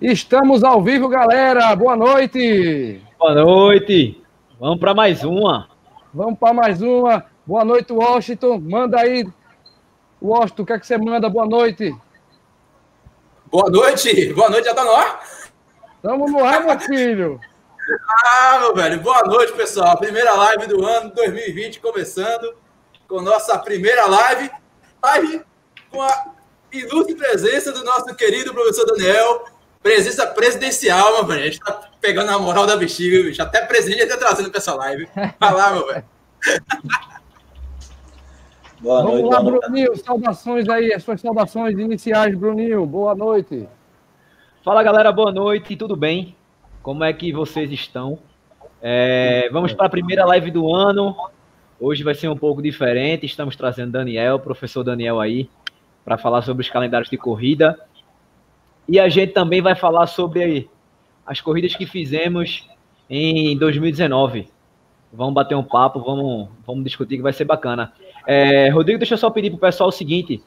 Estamos ao vivo, galera. Boa noite. Boa noite. Vamos para mais uma. Vamos para mais uma. Boa noite, Washington. Manda aí. Washington, o que é que você manda? Boa noite. Boa noite. Boa noite, já tá no ar? Tamo no ar, meu filho. Ah, meu velho. Boa noite, pessoal. Primeira live do ano 2020 começando com nossa primeira live. Live com a ilustre presença do nosso querido professor Daniel. Presença presidencial, meu velho. A gente tá pegando a moral da bexiga, bicho. Até presidente tá trazendo pra essa live. Vai lá, meu velho. Boa Vamos noite, lá, boa Bruninho. Noite. Saudações aí, as suas saudações iniciais, Bruninho. Boa noite. Fala, galera. Boa noite. Tudo bem? Como é que vocês estão? É, vamos para a primeira live do ano. Hoje vai ser um pouco diferente. Estamos trazendo Daniel, professor Daniel aí, para falar sobre os calendários de corrida. E a gente também vai falar sobre as corridas que fizemos em 2019. Vamos bater um papo, vamos, vamos discutir que vai ser bacana. É, Rodrigo, deixa eu só pedir pro pessoal o seguinte.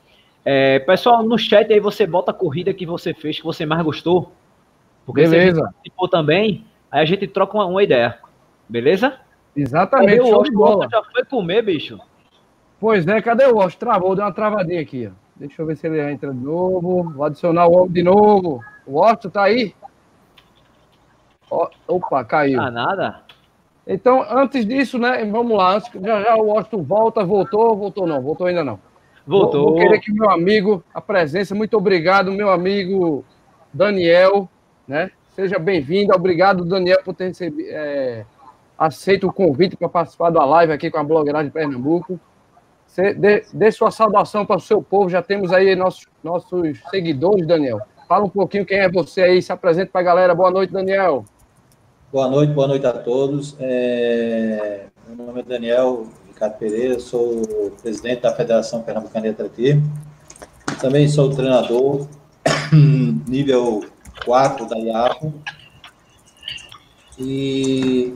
É, pessoal, no chat aí você bota a corrida que você fez, que você mais gostou. Porque Beleza. se participou também, aí a gente troca uma, uma ideia. Beleza? Exatamente. Cadê o Oscar? já foi comer, bicho? Pois é, cadê o Oscar? Travou, deu uma travadinha aqui, ó. Deixa eu ver se ele entra de novo. Vou adicionar o homem de novo. O Otto tá aí? Opa, caiu. Ah, nada? Então, antes disso, né? Vamos lá. Já já o Otto volta, voltou, voltou não, voltou ainda não. Voltou. Vou, vou querer que meu amigo, a presença, muito obrigado, meu amigo Daniel, né? Seja bem-vindo. Obrigado, Daniel, por ter recebido, é, aceito o convite para participar da live aqui com a blogueiragem de Pernambuco. Dê, dê sua saudação para o seu povo. Já temos aí nossos, nossos seguidores, Daniel. Fala um pouquinho quem é você aí, se apresente para a galera. Boa noite, Daniel. Boa noite, boa noite a todos. É... Meu nome é Daniel Ricardo Pereira, sou presidente da Federação Pernambucana de Atletismo. Também sou treinador nível 4 da IAPO. E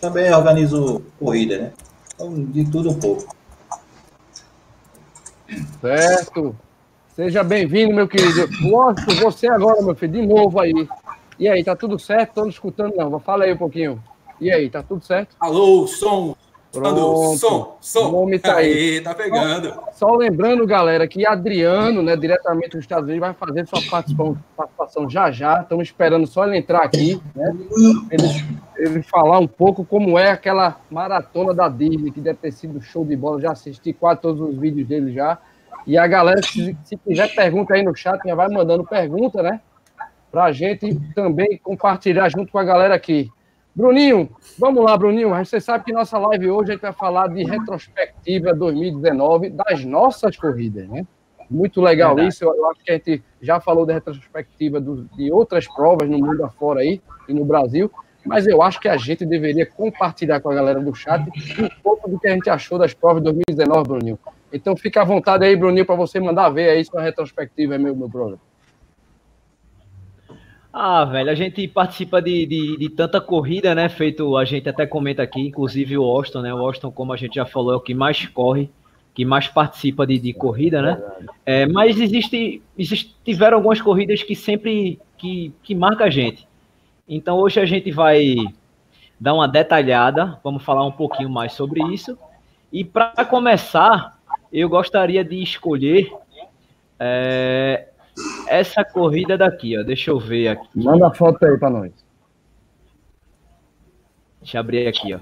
também organizo corrida, né? Então, de tudo um pouco. Certo. Seja bem-vindo, meu querido. Gosto você agora, meu filho, de novo aí. E aí, tá tudo certo? Tô não escutando, não. Fala aí um pouquinho. E aí, tá tudo certo? Alô, som. Pronto. Som, som. O homem tá aí. aí. tá pegando. Só, só, lembrando, galera, que Adriano, né, diretamente dos Estados Unidos, vai fazer sua participação, participação já já. Estamos esperando só ele entrar aqui, né? Ele, ele falar um pouco como é aquela maratona da Disney, que deve ter sido show de bola. Já assisti quase todos os vídeos dele já. E a galera, se, se quiser pergunta aí no chat, já vai mandando pergunta, né? Pra gente também compartilhar junto com a galera aqui. Bruninho, vamos lá, Bruninho. Você sabe que nossa live hoje a gente vai falar de retrospectiva 2019 das nossas corridas, né? Muito legal Verdade. isso. Eu acho que a gente já falou da retrospectiva do, de outras provas no mundo afora aí e no Brasil, mas eu acho que a gente deveria compartilhar com a galera do chat um pouco do que a gente achou das provas de 2019, Bruninho. Então fica à vontade aí, Bruninho, para você mandar ver aí sua retrospectiva, meu, meu brother. Ah, velho, a gente participa de, de, de, tanta corrida, né? Feito, a gente até comenta aqui, inclusive o Austin, né? O Austin, como a gente já falou, é o que mais corre, que mais participa de, de corrida, né? É, mas existe, existe, tiveram algumas corridas que sempre que, que marca a gente. Então hoje a gente vai dar uma detalhada, vamos falar um pouquinho mais sobre isso. E para começar, eu gostaria de escolher é, essa corrida daqui, ó. Deixa eu ver aqui. Manda a foto aí para nós. Deixa eu abrir aqui, ó.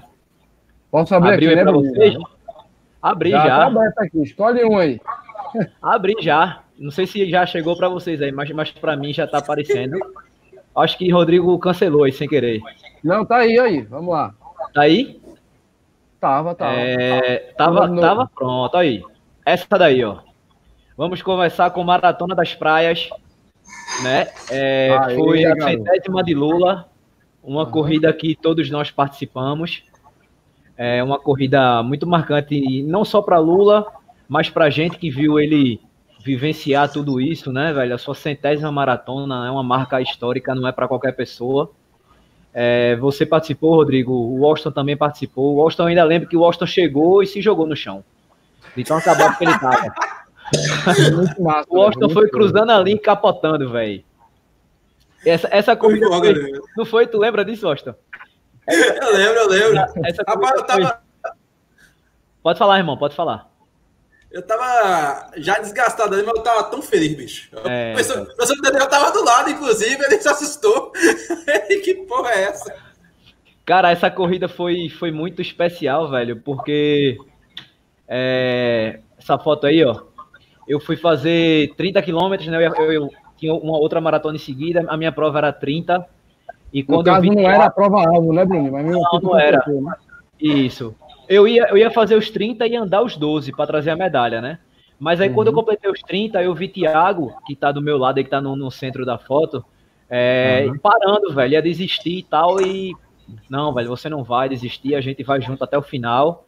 Posso abrir Abriu aqui, né, vocês? Abri já. já. Tá aqui. Escolhe um aí. Abri já. Não sei se já chegou para vocês aí, mas, mas para mim já tá aparecendo. Acho que Rodrigo cancelou aí sem querer. Não, tá aí, aí. Vamos lá. Tá aí? Tava, tava. É, tava, tava pronto, aí. Essa daí, ó. Vamos começar com Maratona das Praias, né? É, foi a centésima de Lula, uma corrida que todos nós participamos. É uma corrida muito marcante, não só para Lula, mas para gente que viu ele vivenciar tudo isso, né, velho? A sua centésima maratona é uma marca histórica, não é para qualquer pessoa. É, você participou, Rodrigo, o Austin também participou. O Austin ainda lembra que o Austin chegou e se jogou no chão. Então acabou que ele estava. Massa. O Austin foi cruzando ali e capotando, velho. Essa, essa corrida Foi foi, não foi? Tu lembra disso, Austin? Eu lembro, eu lembro. Essa Rapaz, eu tava, Pode falar, irmão, pode falar. eu tava já desgastado ali, mas eu tava tão feliz, bicho. É, o pessoal, o tava do lado, inclusive, ele se assustou. que porra é essa? Cara, essa corrida foi, foi muito especial, velho, porque é, essa foto aí, ó, eu fui fazer 30 quilômetros, né? Eu, eu- eu tinha uma outra maratona em seguida, a minha prova era 30. E No quando eu caso, vi não era a prova-alvo, né, Bruno? Mas mesmo Não, assim, tu não era. né? Isso. Eu ia, eu ia fazer os 30 e andar os 12 para trazer a medalha, né? Mas aí quando eu Uhum. completei os 30, eu vi Thiago, que tá do meu lado, que tá no, no centro da foto, é, Uhum. parando, velho, ia desistir e tal. E não, velho, você não vai desistir, a gente vai junto até o final.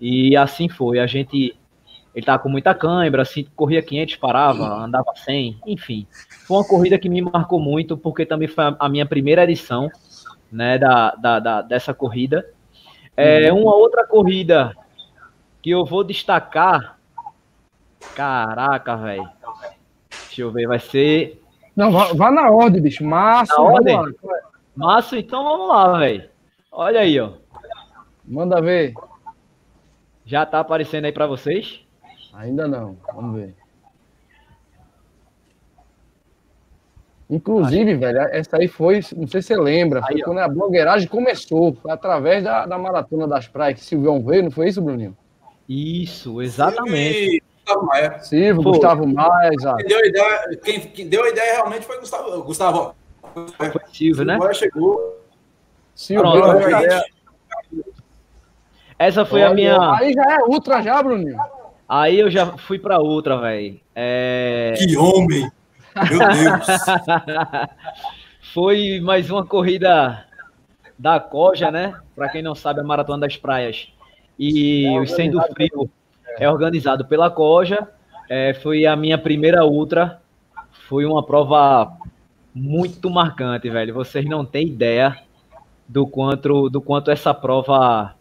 E assim foi. A gente. Ele tava com muita cãibra, assim, corria 500, parava, andava 100, enfim. Foi uma corrida que me marcou muito, porque também foi a- minha primeira edição, né, da, da, da- dessa corrida. É, uma outra corrida que eu vou destacar. Caraca, velho. Deixa eu ver, vai ser. Não, vá, vá na ordem, bicho. Márcio, Na ordem? lá. Márcio, então vamos lá, velho. Olha aí, ó. Manda ver. Já tá aparecendo aí pra vocês? Ainda não. Vamos ver. Inclusive, velho, essa aí foi, não sei se você lembra, foi Aí, ó. quando a blogueiragem começou, foi através da, da Maratona das Praias que Silvião veio, não foi isso, Bruninho? Isso, exatamente. Gustavo Maia. Silvio, Foi. Gustavo Maia, exato. Quem deu a ideia, quem, quem deu a ideia realmente foi Gustavo. Gustavo. Foi Silvio, né? Agora chegou. Silvio, Pronto, deu a ideia. Essa foi a Olha, minha. Aí já é ultra já, Bruninho. Aí eu já fui pra outra, velho. É... Que homem! Meu Deus! Foi mais uma corrida da Coja, né? Pra quem não sabe, a Maratona das Praias. E É o Sem do organizado Frio é organizado pela Coja. É, foi a minha primeira ultra. Foi uma prova muito marcante, velho. Vocês não têm ideia do quanto, do quanto essa prova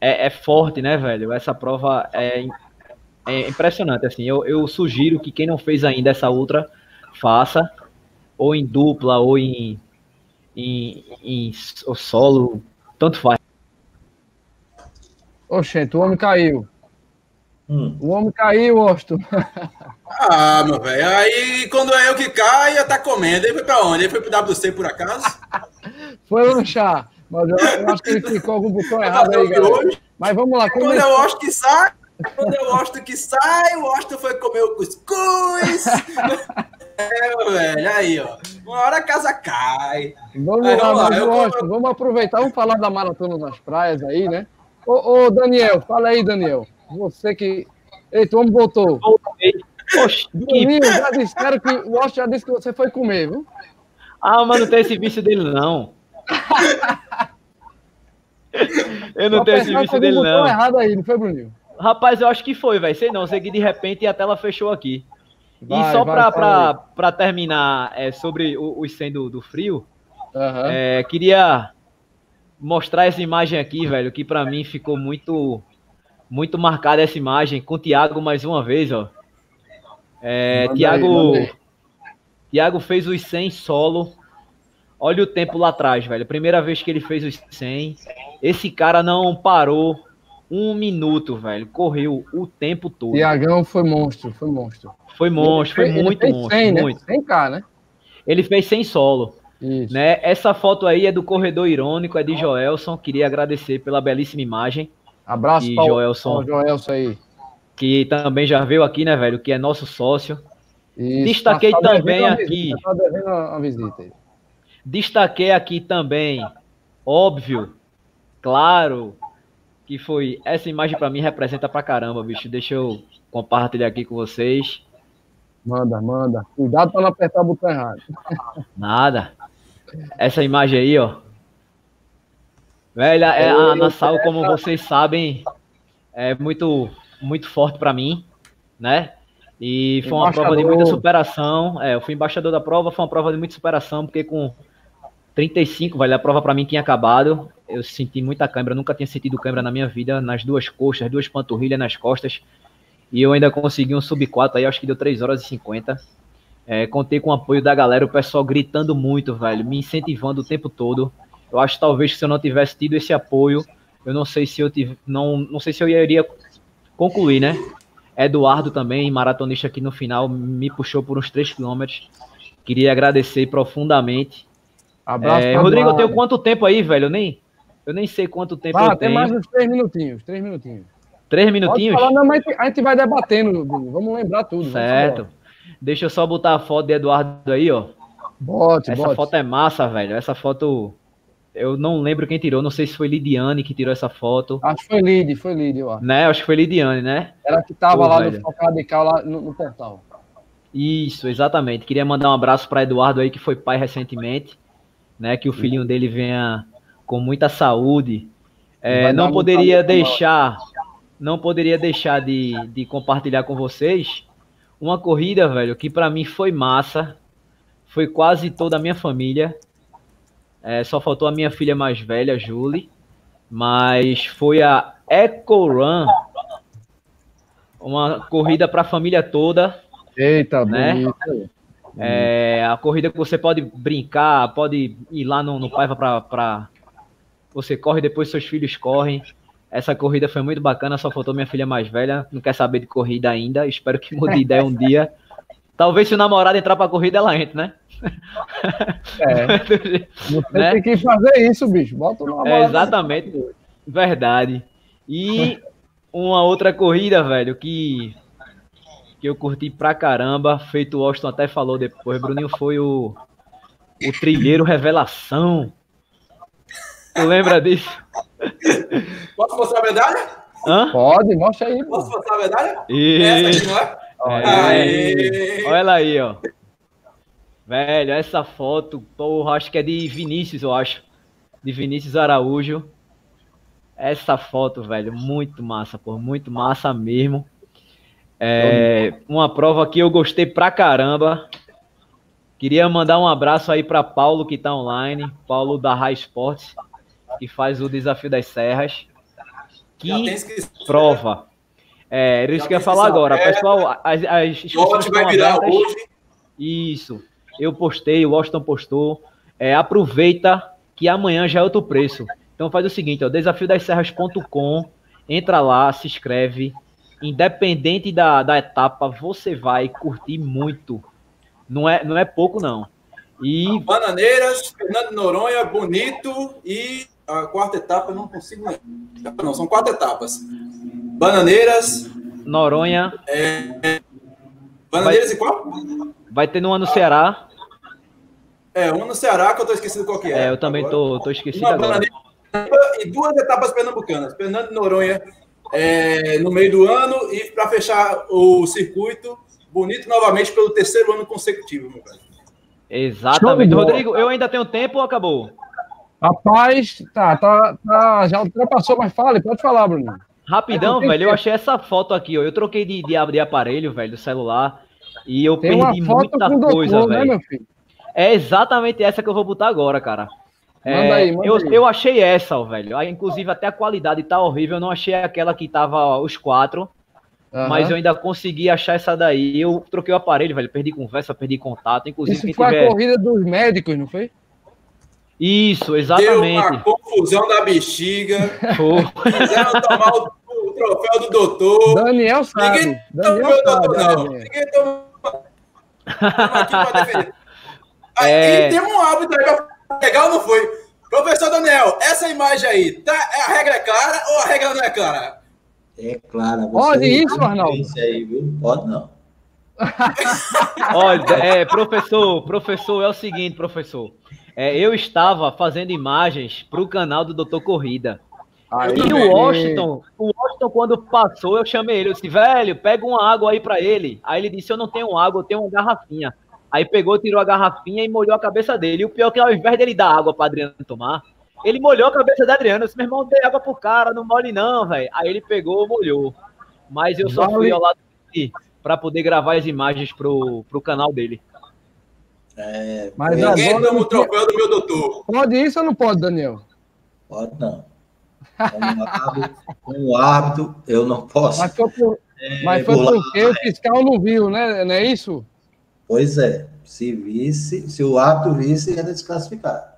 é, é forte, né, velho? Essa prova é, é impressionante, assim. Eu, eu sugiro que quem não fez ainda essa ultra faça, ou em dupla, ou em, em, em so- solo, tanto faz. Oxente, o homem caiu. Hum. O homem caiu, Austin. Ah, meu velho. Aí quando é eu que caio, tá comendo. Ele foi pra onde? Ele foi pro WC por acaso? Foi lanchar. Mas eu, eu acho que ele ficou algum botão errado aí, galera. hoje? Mas vamos lá, Quando começou. eu gosto que sai, quando eu gosto que sai, o Austin foi comer o cuscuz. É, velho. Aí, ó. Uma hora a casa cai. Vamos Aí, lá, vamos lá, mas, eu Austin, vou- vamos aproveitar, vamos falar da maratona nas praias aí, né? Ô, ô, Daniel, fala aí, Daniel. Você que. Eita, o homem voltou. Voltei. Que... Bruninho, já disseram que o Austin já disse que você foi comer, viu? Ah, mas não tem esse vício dele, não. Eu não Só tenho esse vício dele, não. errado aí, não foi, Bruninho? Rapaz, eu acho que foi, velho. Sei não. Sei que de repente a tela fechou aqui. Vai, e só pra terminar é, sobre o- os 100 do, do frio, Aham. é, queria mostrar essa imagem aqui, velho, que pra mim ficou muito muito marcada essa imagem com o Thiago mais uma vez, ó. É, Manda Thiago, aí. Thiago fez os 100 solo. Olha o tempo lá atrás, velho. Primeira vez que ele fez os 100. Esse cara não parou um minuto, velho. Correu o tempo todo. Tiagão foi monstro, foi monstro. Foi monstro, foi Ele muito fez monstro, 100, né? muito. 100k, né? Ele fez 100 solo. Isso. Né? Essa foto aí é do Corredor Irônico, é de Joelson. Queria agradecer pela belíssima imagem, Abraço E para Joelson. o Joelson aí. que também já veio aqui, né, velho? Que é nosso sócio. Isso, Destaquei devendo também uma aqui. Visita, tá devendo uma visita aí. Destaquei aqui também, óbvio, claro, que foi. Essa imagem pra mim representa pra caramba, bicho. Deixa eu compartilhar aqui com vocês. Manda, manda. Cuidado para não apertar o botão errado. Nada. Essa imagem aí, ó. Velha, é, a Nassau, como vocês sabem, é muito, muito forte pra mim, né? E foi uma prova de muita superação. É, eu fui embaixador da prova, foi uma prova de muita superação, porque com 35, velho, a prova pra mim tinha acabado. Eu senti muita câimbra, nunca tinha sentido câimbra na minha vida, nas duas coxas, duas panturrilhas nas costas. E eu ainda consegui um sub 4 aí, acho que deu 3 horas e 50. É, contei com o apoio da galera, o pessoal gritando muito, velho, me incentivando o tempo todo. Eu acho que talvez se eu não tivesse tido esse apoio, eu não sei se eu tive, não, não sei se eu iria concluir, né? Eduardo também, maratonista aqui no final, me puxou por uns 3 quilômetros. Queria agradecer profundamente. Abraço É, Rodrigo, eu tenho quanto tempo aí, velho? Eu nem, eu nem sei quanto tempo Ah, eu tem tenho. mais uns três minutinhos, três minutinhos. Três minutinhos? falar, não, mas a gente vai debatendo, vamos lembrar tudo. Certo. Deixa eu só botar a foto de Eduardo aí, ó. Bote, Essa bote. foto é massa, velho. Essa foto. Eu não lembro quem tirou. Não sei se foi Lidiane que tirou essa foto. Acho que foi Lid, foi Lid, eu acho. Né? Acho que foi Lidiane, né? Era que tava Pô, lá velho. no Foco Radical, lá no, no portal. Isso, exatamente. Queria mandar um abraço para Eduardo aí, que foi pai recentemente. Né? Que o filhinho dele venha com muita saúde. É, não poderia deixar. Não poderia deixar de, de compartilhar com vocês uma corrida, velho, que para mim foi massa. Foi quase toda a minha família. É, só faltou a minha filha mais velha, Julie. Mas foi a Eco Run. Uma corrida para a família toda. Eita, Né? bonito. É, a corrida que você pode brincar, pode ir lá no, no Paiva pra, pra- Você corre, depois seus filhos correm. Essa corrida foi muito bacana, só faltou minha filha mais velha. Não quer saber de corrida ainda. Espero que mude de ideia um dia. Talvez se o namorado entrar pra corrida, ela entre, né? É, você Né? tem que fazer isso, bicho. Bota no É, exatamente. Verdade. E uma outra corrida, velho, que, que eu curti pra caramba, feito o Austin até falou depois, Bruninho, foi o, o Trilheiro Revelação. Tu lembra disso? Posso mostrar a medalha? Hã? Pode, mostra aí. Posso mostrar a medalha? E... Essa aqui, não é? É. Aê! Olha ela aí, ó. Velho, essa foto, porra, acho que é de Vinícius, eu acho. De Vinícius Araújo. Essa foto, velho, muito massa, pô, muito massa mesmo. É, uma prova que eu gostei pra caramba. Queria mandar um abraço aí pra Paulo que tá online, Paulo da High Sports, que faz o Desafio das Serras. Que prova. É, era isso que eu ia falar agora. aberta. Pessoal, as, as inscrições vai virar abertas. hoje. Isso. Eu postei, o Washington postou. É, aproveita que amanhã já é outro preço. Então faz o seguinte, ó, desafiodasserras.com, entra lá, se inscreve. Independente da, da etapa, você vai curtir muito. Não é, não é pouco, não. E Bananeiras, Fernando Noronha, Bonito e a quarta etapa eu não consigo lembrar. Não, são quatro etapas. Bananeiras, Noronha Bananeiras e qual? vai ter no ano Ceará. É, uma no Ceará que eu tô esquecido qual que é. É, eu também Agora. tô, tô esquecido Uma agora. Bananeira e duas etapas pernambucanas. Fernando Noronha é, no meio do ano e para fechar o circuito, Bonito novamente pelo terceiro ano consecutivo, meu velho. Exatamente. Rodrigo, eu ainda tenho tempo ou acabou? Rapaz, tá, tá, tá, já ultrapassou, mas fale, pode falar, Bruno. Rapidão, É, velho, eu achei essa foto aqui, ó. Eu troquei de, de, de aparelho, velho, do celular. E eu Tem uma perdi foto muita coisa, doutor, né, velho. meu filho? É exatamente essa que eu vou botar agora, cara. É, Manda aí, manda eu, aí. eu achei essa, velho. Aí, inclusive, até a qualidade tá horrível. Eu não achei aquela que tava ó, os quatro. Aham. Mas eu ainda consegui achar essa daí. Eu troquei o aparelho, velho. Perdi conversa, perdi contato. Inclusive, Isso quem foi tiver. a corrida dos médicos, não foi? Isso, Deu uma exatamente. confusão da bexiga. Pô, Quiseram tomar o, o troféu do doutor. Daniel sabe. Ninguém Daniel tomou o doutor, né, não. gente? Ninguém tomou. Aqui pra defender. Aí É. tem um árbitro aí pra ou não foi? Professor Daniel, essa imagem aí, tá, a regra é clara ou a regra não é clara? É claro. você Pode isso, Arnaldo? experiência Aí, viu? Pode não. Olha, é, professor, professor, é o seguinte, professor. É, eu estava fazendo imagens para o canal do Doutor Corrida. Aí, E o Washington, o Washington, quando passou, eu chamei ele. Eu disse, velho, pega uma água aí pra ele. Aí ele disse, eu não tenho água, eu tenho uma garrafinha. Aí pegou, tirou a garrafinha e molhou a cabeça dele. E o pior é que ao invés dele dar água pra Adriano tomar, ele molhou a cabeça da Adriano. Eu disse, meu irmão, dê água pro cara, não mole não, velho. Aí ele pegou, molhou. Mas eu só Vale. fui ao lado dele pra poder gravar as imagens pro, pro canal dele. É, Mas é, agora- Ninguém toma o troféu do meu doutor. Pode isso ou não pode, Daniel? Pode não. Como árbitro, como árbitro, eu não posso. Mas foi, por, É, mas foi lá. porque o fiscal não viu, né? Não é isso? Pois é. Se visse, se o árbitro visse, ia desclassificar.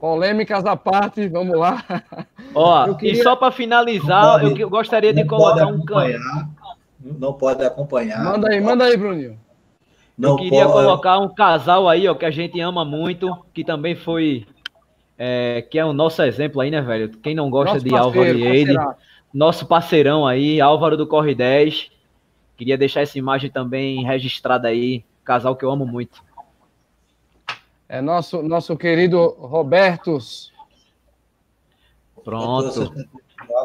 Polêmicas à parte, vamos lá. Ó, queria... e só para finalizar, pode, eu gostaria de colocar um canto. Não pode acompanhar. Manda aí, manda aí, Bruninho. Não eu queria pode... colocar um casal aí, ó, que a gente ama muito, que também foi. É, que é o nosso exemplo aí, né, velho? Quem não gosta nosso de parceiro, Álvaro e ele, nosso parceirão aí, Álvaro do Corre 10. Queria deixar essa imagem também registrada aí, casal que eu amo muito. É nosso, nosso querido Robertos. Pronto.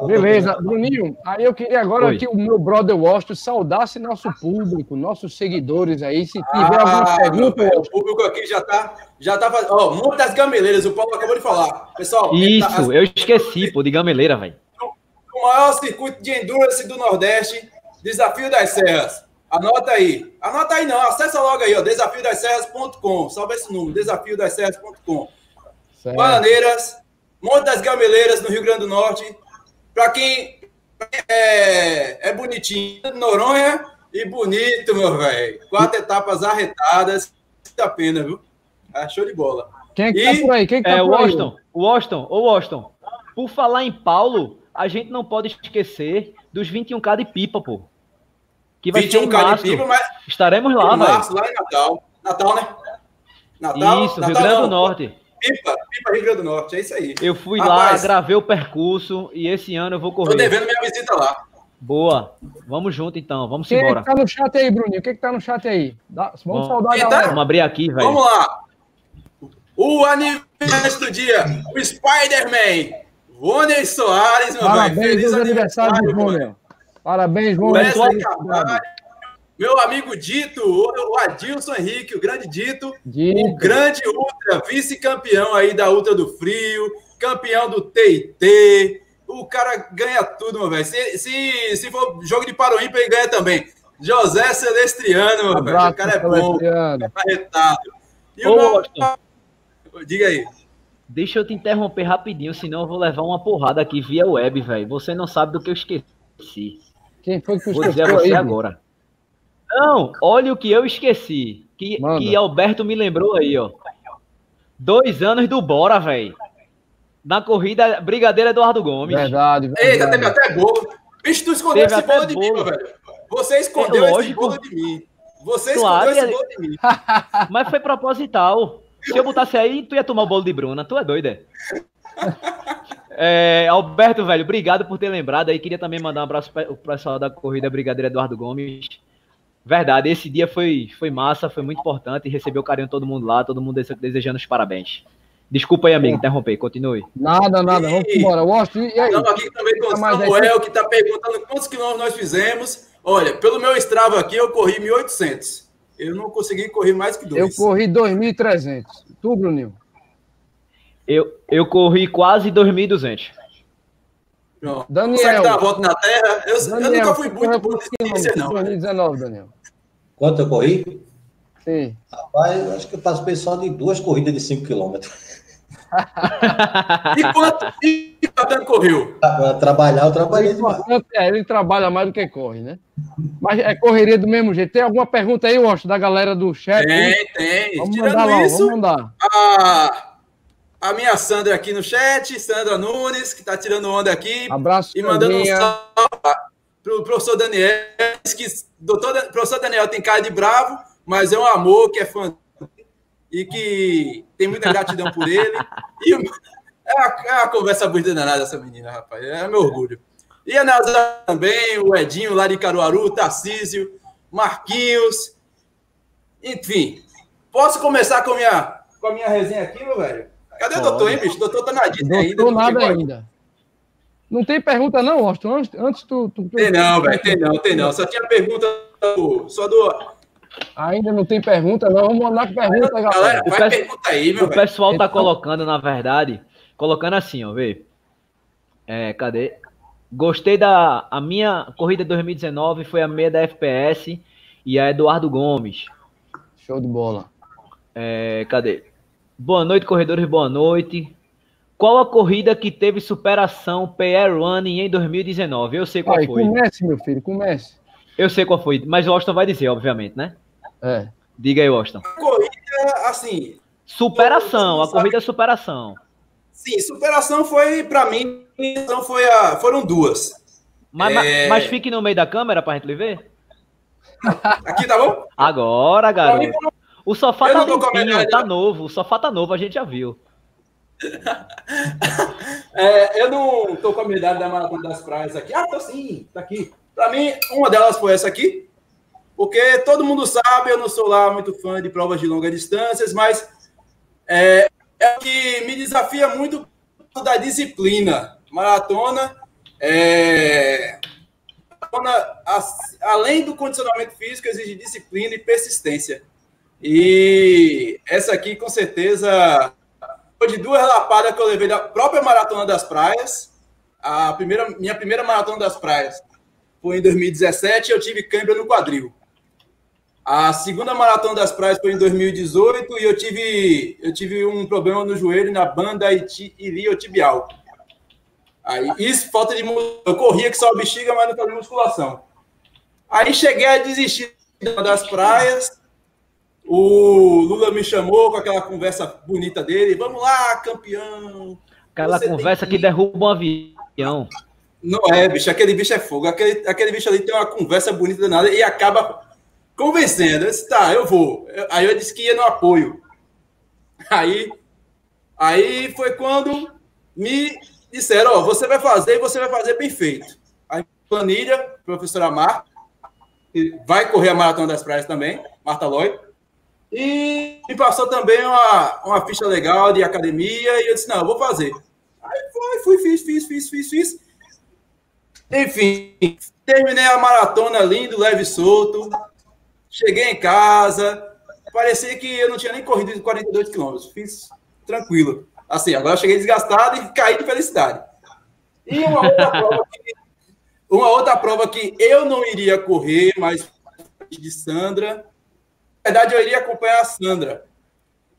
Beleza, Bruninho, aí eu queria agora Oi. que o meu brother Washington saudasse nosso público, nossos seguidores aí, se tiver ah, alguma pergunta. O público aqui já tá, já tá fazendo. Ó, Monte das Gameleiras, o Paulo acabou de falar. Pessoal, isso, tá... eu esqueci, pô, de gameleira, velho. O maior circuito de endurance do Nordeste, Desafio das Serras. Anota aí. Anota aí não, acessa logo aí, ó, desafiodasserras.com. Salve esse número, desafiodasserras.com. Bananeiras, Monte das Gameleiras, no Rio Grande do Norte. Para quem é, é bonitinho, Noronha e bonito, meu velho. Quatro etapas arretadas. Muita pena, viu? É, show de bola. Quem é que tá e, tá por aí? Quem é que tá é, por Washington, aí? Washington, ô Washington, por falar em Paulo, a gente não pode esquecer dos 21K de pipa, pô. Que vai 21K de pipa, mas. Estaremos lá, velho. Março, lá em Natal. Natal, né? Natal. Isso, Natal, Rio Grande do Norte. Pipa, Pipa Rio Grande do Norte, é isso aí. Eu fui Rapaz, lá, gravei o percurso e esse ano eu vou correr. Tô devendo minha visita lá. Boa. Vamos junto então, vamos Quem embora. Quem tá no chat aí, Bruninho? O que que tá no chat aí? Dá, vamos Bom, saudar a galera. Vamos abrir aqui, velho. Vamos lá. O aniversário do dia, o Spider-Man, Rony Soares, meu Parabéns, velho. Feliz aniversário, Júnior. Parabéns, Rony. Meu amigo Dito, o Adilson Henrique, o grande Dito, Dito. o grande Ultra, vice-campeão aí da Ultra do Frio, campeão do TIT. O cara ganha tudo, meu velho. Se, se, se for jogo de Paroímpa, ele ganha também. José Celestriano, meu velho. O cara é bom, é arretado. E Ô, o meu... Diga aí. Deixa eu te interromper rapidinho, senão eu vou levar uma porrada aqui via web, velho. Você não sabe do que eu esqueci. Quem foi que Vou dizer a você aí, agora. Não, olha o que eu esqueci. Que, que Alberto me lembrou aí, ó. Dois anos do Bora, velho. Na corrida Brigadeiro Eduardo Gomes. Verdade, verdade. Eita, teve até bolo. Bicho, tu escondeu teve esse bolo de mim, velho. Você escondeu é esse bolo de mim. Você claro, escondeu esse bolo de mim. Mas foi proposital. Se eu botasse aí, tu ia tomar o bolo de Bruna. Tu é doido, é? Alberto, velho, obrigado por ter lembrado aí. Queria também mandar um abraço para o pessoal da corrida Brigadeiro Eduardo Gomes. Verdade, esse dia foi, foi massa, foi muito importante. Recebeu o carinho de todo mundo lá, todo mundo desejando os parabéns. Desculpa aí, amigo, é. interromper, continue. Nada, nada, vamos embora. Washington, e aí? Estamos aqui também com o Samuel, que está perguntando quantos quilômetros nós fizemos. Olha, pelo meu Strava aqui, eu corri 1.800. Eu não consegui correr mais que dois. Eu corri 2.300. Tu, Bruninho? Eu, eu corri quase 2.200. Daniel. Você que dá a volta na Terra? Eu, Daniel, eu nunca fui muito bom de não. 2019, Daniel. Quanto eu corri? Sim. Rapaz, eu acho que eu participei só de duas corridas de 5 km. e quanto e quanto correu? Para trabalhar, eu trabalhei demais. É, ele trabalha mais do que corre, né? Mas é correria do mesmo jeito. Tem alguma pergunta aí, Washington, da galera do chat? Tem, tem. Vamos Tirando mandar isso, vamos mandar. A, a minha Sandra aqui no chat, Sandra Nunes, que está tirando onda aqui. Abraço, E mandando um salve para o professor Daniel, que doutor, professor Daniel tem cara de bravo, mas é um amor que é fã e que tem muita gratidão por ele. E é uma, é uma conversa bonita danada essa menina, rapaz. É meu orgulho. E a Nazaré também, o Edinho lá de Caruaru, o Tarcísio, Marquinhos. Enfim, posso começar com a minha, com a minha resenha aqui, meu velho? Cadê o doutor, hein, bicho? O doutor tá na dica ainda. Não nada ainda. Não tem pergunta, não, Austin? Antes, antes tu, tu, Tem não, velho, tem não, tem não. Só tinha pergunta do, só do. Ainda não tem pergunta, não. Vamos mandar com pergunta, galera. galera o, pe... pergunta aí, meu o pessoal tá então... colocando, na verdade, colocando assim, ó, vê. É, cadê? Gostei da. A minha corrida 2019 foi a meia da FPS e a Eduardo Gomes. Show de bola. É, cadê? Boa noite, corredores, boa noite. Qual a corrida que teve superação PR Running em 2019? Eu sei qual Aí, foi. Comece, meu filho, comece. Eu sei qual foi, mas o Austin vai dizer, obviamente, né? É. Diga aí, Washington. A corrida, assim. Superação, a corrida é superação. Sim, superação foi, para mim, então foi a, foram duas. Mas, é... mas, fique no meio da câmera pra gente lhe ver. Aqui tá bom? Agora, garoto. O sofá tá limpinho, tá novo. O sofá tá novo, a gente já viu. é, eu não tô com a medalha da Maratona das Praias aqui. Ah, tô sim, tá aqui. Para mim, uma delas foi essa aqui, porque todo mundo sabe, eu não sou lá muito fã de provas de longas distâncias, mas é, é o que me desafia muito da disciplina. Maratona, é, maratona além do condicionamento físico, exige disciplina e persistência. E essa aqui, com certeza, foi de duas lapadas que eu levei da própria Maratona das Praias. A primeira, minha primeira Maratona das Praias foi em 2017 e eu tive câimbra no quadril. A segunda maratona das praias foi em 2018 e eu tive, eu tive um problema no joelho na banda iliotibial. Aí, isso, falta de. Eu corria que só bexiga, mas não fazia musculação. Aí cheguei a desistir das praias. O Lula me chamou com aquela conversa bonita dele. Vamos lá, campeão. Aquela conversa que... que derruba um avião. Não é, bicho. Aquele bicho é fogo. Aquele, aquele bicho ali tem uma conversa bonita nada e acaba convencendo. Eu disse, tá, eu vou. Aí eu disse que ia no apoio. Aí, aí foi quando me disseram, ó, você vai fazer e você vai fazer bem feito. Aí, planilha, professora Marta, vai correr a Maratona das Praias também, Marta Lloyd, e me passou também uma, uma ficha legal de academia, e eu disse, não, eu vou fazer. Aí foi, fui, fiz, fiz, fiz, fiz, fiz. Enfim, terminei a maratona lindo, leve e solto. Cheguei em casa, parecia que eu não tinha nem corrido de 42 quilômetros. Fiz tranquilo. Assim, agora cheguei desgastado e caí de felicidade. E uma outra prova que, uma outra prova que eu não iria correr, mas de Sandra. Na verdade, eu iria acompanhar a Sandra.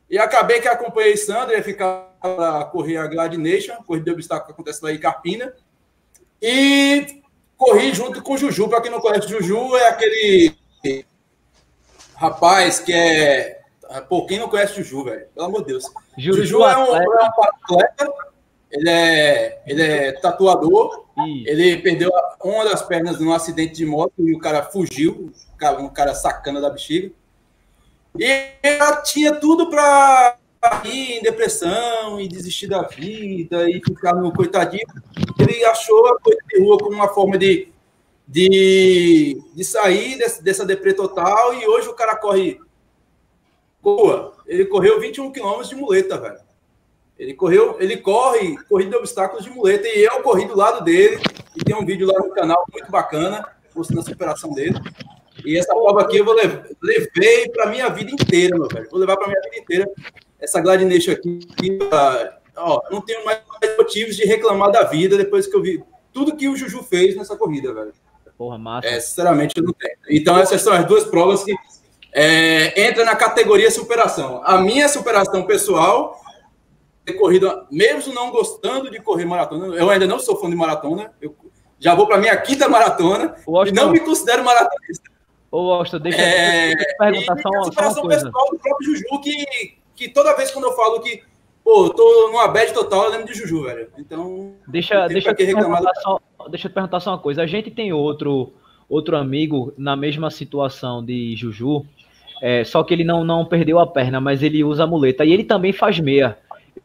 E acabei que acompanhei Sandra, ia ficar para correr a Glad Nation, corrida de obstáculo que acontece lá em Carpina. E corri junto com o Juju. Para quem não conhece, o Juju é aquele rapaz que é. Pô, quem não conhece o Juju, velho? Pelo amor de Deus. Juju, Juju é, um, é um atleta, ele é, ele é tatuador, ele perdeu uma das pernas num acidente de moto e o cara fugiu, um cara sacana da bexiga. E ela tinha tudo para ir em depressão e desistir da vida e ficar no coitadinho. Ele achou a coisa de rua como uma forma de de, de sair desse, dessa deprê total e hoje o cara corre. Boa, ele correu 21 quilômetros de muleta, velho. Ele correu, ele corre corrida de obstáculos de muleta e eu corri do lado dele e tem um vídeo lá no canal muito bacana mostrando a superação dele. E essa prova aqui eu vou levar, levei para minha vida inteira, meu velho. Vou levar para minha vida inteira essa Glad Nation aqui. Ó, não tenho mais motivos de reclamar da vida depois que eu vi tudo que o Juju fez nessa corrida, velho. Porra, massa. É, sinceramente, eu não tenho. Então, essas são as duas provas que é, entra na categoria superação. A minha superação pessoal ter corrido, mesmo não gostando de correr maratona, eu ainda não sou fã de maratona, eu já vou para minha quinta maratona e não me considero maratonista. Ô, Austin, deixa, é, eu perguntar só uma, superação pessoal do próprio Juju, que, que toda vez quando eu falo que pô, eu tô numa bad total, eu lembro de Juju, velho. Então, deixa, deixa, eu te perguntar só, deixa eu te perguntar só uma coisa. A gente tem outro, outro amigo na mesma situação de Juju, é, só que ele não, não perdeu a perna, mas ele usa a muleta. E ele também faz meia.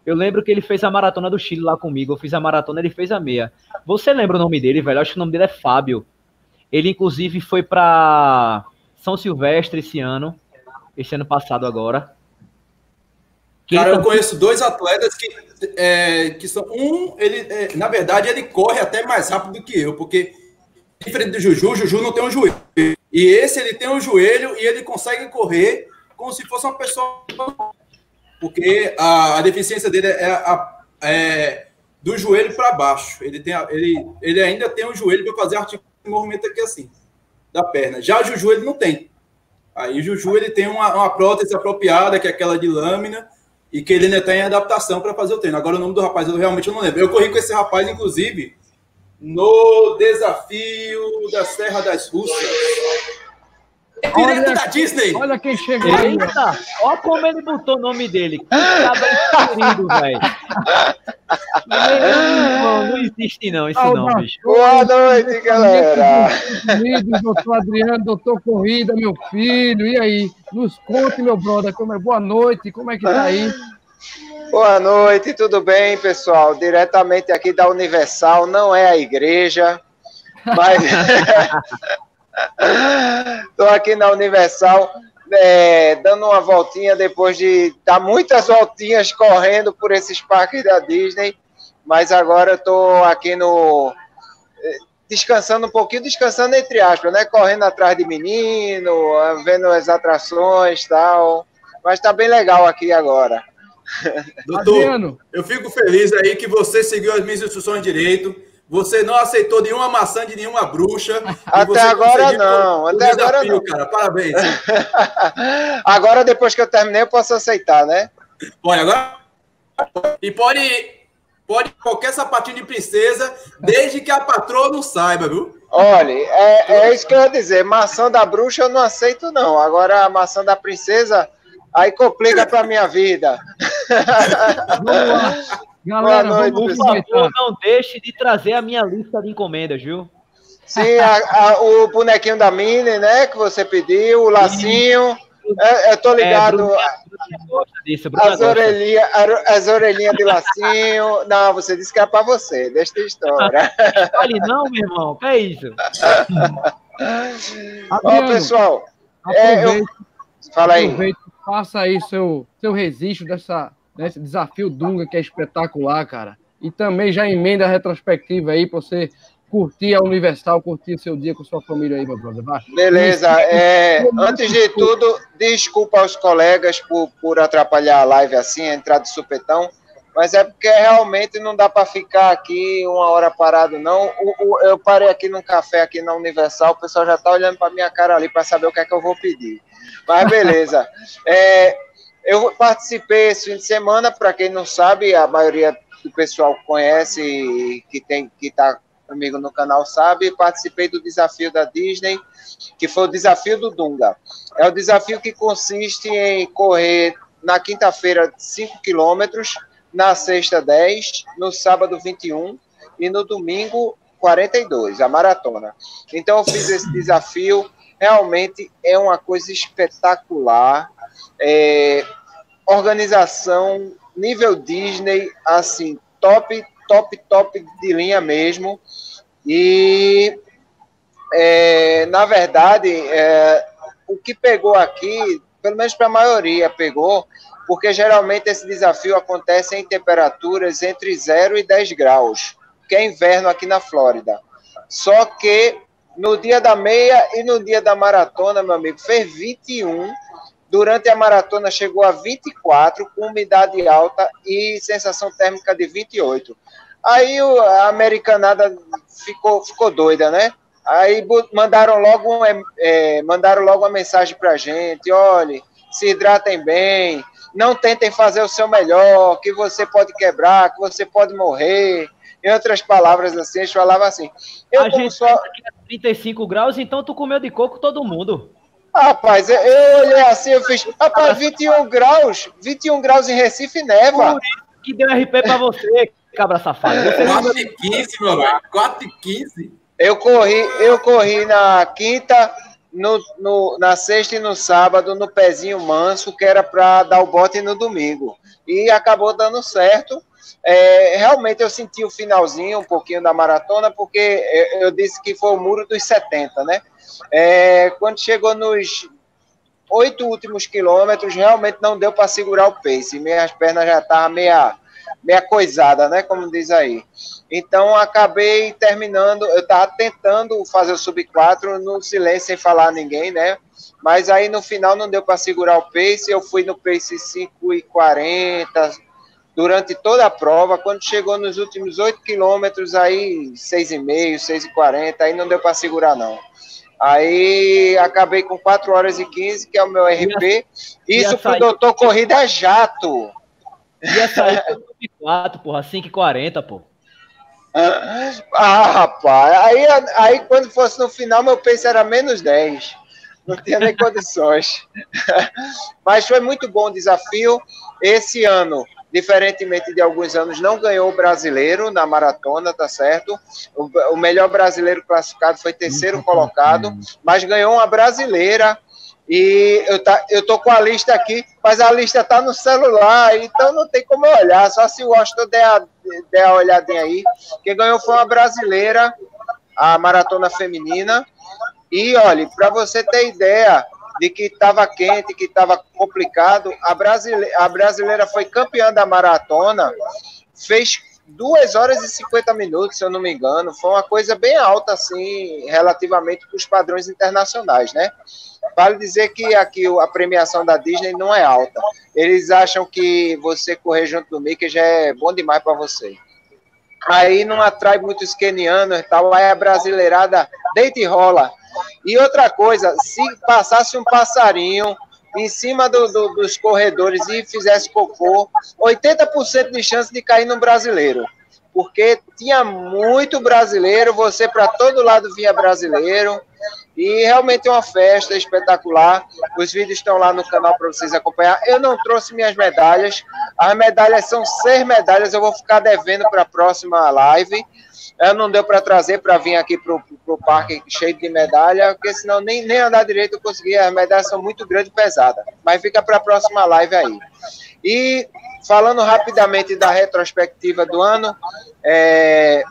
Eu lembro que ele fez a maratona do Chile lá comigo. Eu fiz a maratona, ele fez a meia. Você lembra o nome dele, velho? acho que o nome dele é Fábio. Ele, inclusive, foi para São Silvestre esse ano, esse ano passado agora. Cara, eu conheço dois atletas que, é, que são. Um, ele, é, na verdade, ele corre até mais rápido que eu, porque, diferente do Juju, o Juju não tem um joelho. E esse, ele tem um joelho e ele consegue correr como se fosse uma pessoa. Porque a, a deficiência dele é, a, é do joelho para baixo. Ele, tem, ele, ele ainda tem um joelho para fazer artigo movimento aqui assim, da perna. Já o Juju, ele não tem. Aí o Juju, ele tem uma, uma prótese apropriada, que é aquela de lâmina e que ele ainda está em adaptação para fazer o treino. Agora o nome do rapaz eu realmente não lembro. Eu corri com esse rapaz, inclusive, no desafio da Serra das Russas direto da Disney. Olha quem chegou aí. ó. Eita, olha como ele botou o nome dele. Que velho. Não existe não, isso não, Saudações, bicho. Boa noite, galera. Querido doutor Adriano, doutor Corrida, meu filho. E aí? Nos conte, meu brother, como é? Boa noite, como é que tá aí? Boa noite, tudo bem, pessoal? Diretamente aqui da Universal, não é a igreja, mas estou aqui na Universal, é, dando uma voltinha depois de dar muitas voltinhas correndo por esses parques da Disney, mas agora estou aqui no eh, descansando um pouquinho, descansando entre aspas, né? Correndo atrás de menino, vendo as atrações, tal. Mas tá bem legal aqui agora. Doutor, eu fico feliz aí que você seguiu as minhas instruções direito. Você não aceitou nenhuma maçã de nenhuma bruxa. e Até agora não, o até agora desafio, não. cara. Parabéns. Agora, depois que eu terminei, eu posso aceitar, né? Olha, agora. E pode, pode qualquer sapatinho de princesa, desde que a patroa não saiba, viu? Olha, é, é isso que eu ia dizer. Maçã da bruxa eu não aceito, não. Agora, a maçã da princesa, aí complica pra minha vida. vamos lá. Galera, Boa noite, vamos Por favor, não deixe de trazer a minha lista de encomendas, viu? Sim, a- a- o bonequinho da Minnie, né? Que você pediu, o lacinho. É, eu tô ligado. É, Bruna, disso, Bruna As gosta. orelhinhas, as orelhinhas de lacinho. Não, você disse que é pra você. Deixa de história. Fale não, meu irmão, que é isso? Ó, pessoal, é, eu- fala aí. faça aí seu, seu registro dessa, desse desafio Dunga, que é espetacular, cara. E também já emenda a retrospectiva aí pra você curtir a Universal, curtir seu dia com sua família aí, meu brother. Vai. Beleza. É, antes de tudo, desculpa aos colegas por, por atrapalhar a live assim, entrar de supetão, mas é porque realmente não dá para ficar aqui uma hora parado, não. O- o- eu parei aqui num café aqui na Universal, o pessoal já está olhando para minha cara ali para saber o que é que eu vou pedir. Mas beleza. É, eu participei esse fim de semana, para quem não sabe, a maioria do pessoal conhece e que tem que está comigo no canal sabe, participei do desafio da Disney, que foi o desafio do Dunga. É o desafio que consiste em correr na quinta-feira 5 quilômetros, na sexta 10, no sábado 21 e no domingo 42, a maratona. Então eu fiz esse desafio, realmente é uma coisa espetacular. É, organização nível Disney, assim, top, top, top de linha mesmo. E, é, na verdade, é, o que pegou aqui, pelo menos para a maioria, pegou, porque geralmente esse desafio acontece em temperaturas entre 0 e 10 graus, que é inverno aqui na Flórida. Só que no dia da meia e no dia da maratona, meu amigo, fez 21. Durante a maratona chegou a 24, com umidade alta e sensação térmica de 28. Aí a americanada ficou, ficou doida, né? Aí mandaram logo, um, é, mandaram logo uma mensagem pra gente, olhe, se hidratem bem, não tentem fazer o seu melhor, que você pode quebrar, que você pode morrer. Em outras palavras assim, eles falavam assim. Eu a gente só... aqui a 35 graus, então tu comeu de coco todo mundo. Rapaz, eu, eu olhei assim, eu fiz, rapaz, 21 graus, 21 graus em Recife neva. Que deu RP pra você, cabra safado. Você não 4 e 15, meu velho. 4 e 15. Eu corri, eu corri na quinta, no, no- na sexta e no sábado, no pezinho manso, que era para dar o bote no domingo. E acabou dando certo. É, realmente eu senti o finalzinho, um pouquinho da maratona, porque eu, eu disse que foi o muro dos 70, né? É, quando chegou nos oito últimos quilômetros, realmente não deu para segurar o pace. Minhas pernas já estavam meia, meia coisada, né? Como diz aí. Então acabei terminando, eu estava tentando fazer o sub 4 no silêncio sem falar a ninguém, né? Mas aí no final não deu para segurar o pace, eu fui no pace 5 e 40 durante toda a prova, quando chegou nos últimos 8 quilômetros, aí 6,5, 6,40, aí não deu para segurar não. Aí acabei com 4 horas e 15, que é o meu RP. Isso pro doutor Corrida Jato. ia sair com 4, porra, 5h40, pô. Ah, rapaz, aí, aí quando fosse no final, meu pace era menos 10. não tinha nem condições. Mas foi muito bom o desafio. Esse ano, diferentemente de alguns anos, não ganhou o brasileiro na maratona, tá certo? O, o melhor brasileiro classificado foi terceiro colocado, mas ganhou uma brasileira. E eu, tá, eu tô com a lista aqui, mas a lista tá no celular, então não tem como olhar, só se o Washington der a, der a olhadinha aí. Quem ganhou foi uma brasileira, a maratona feminina. E olha, para você ter ideia de que estava quente, que estava complicado, a brasileira, a brasileira foi campeã da maratona, fez 2 horas e 50 minutos, se eu não me engano. Foi uma coisa bem alta, assim, relativamente para os padrões internacionais, né? Vale dizer que aqui a premiação da Disney não é alta. Eles acham que você correr junto do Mickey já é bom demais para você aí não atrai muitos kenianos e tal, aí a brasileirada deita e rola. E outra coisa, se passasse um passarinho em cima do, do, dos corredores e fizesse cocô, 80% de chance de cair no brasileiro. Porque tinha muito brasileiro, você para todo lado via brasileiro. E realmente é uma festa espetacular. Os vídeos estão lá no canal para vocês acompanhar. Eu não trouxe minhas medalhas. As medalhas são seis medalhas. Eu vou ficar devendo para a próxima live. Eu não deu para trazer para vir aqui para o parque cheio de medalha, porque senão nem, nem andar direito eu consegui. As medalhas são muito grandes e pesadas. Mas fica para a próxima live aí. E falando rapidamente da retrospectiva do ano, é,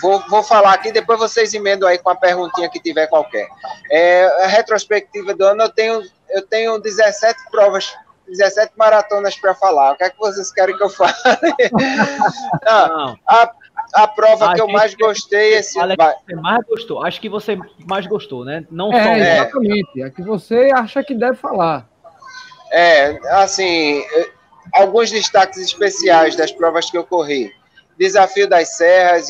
Vou, vou falar aqui, depois vocês emendam aí com a perguntinha que tiver qualquer. É, a retrospectiva do ano, eu tenho, eu tenho 17 provas, 17 maratonas para falar. O que é que vocês querem que eu fale? Não, a, a prova a que eu mais gostei esse ano. Você mais gostou. Acho que você mais gostou, né? Não é, só. Exatamente. É que você acha que deve falar. É, assim, alguns destaques especiais das provas que eu corri. Desafio das Serras,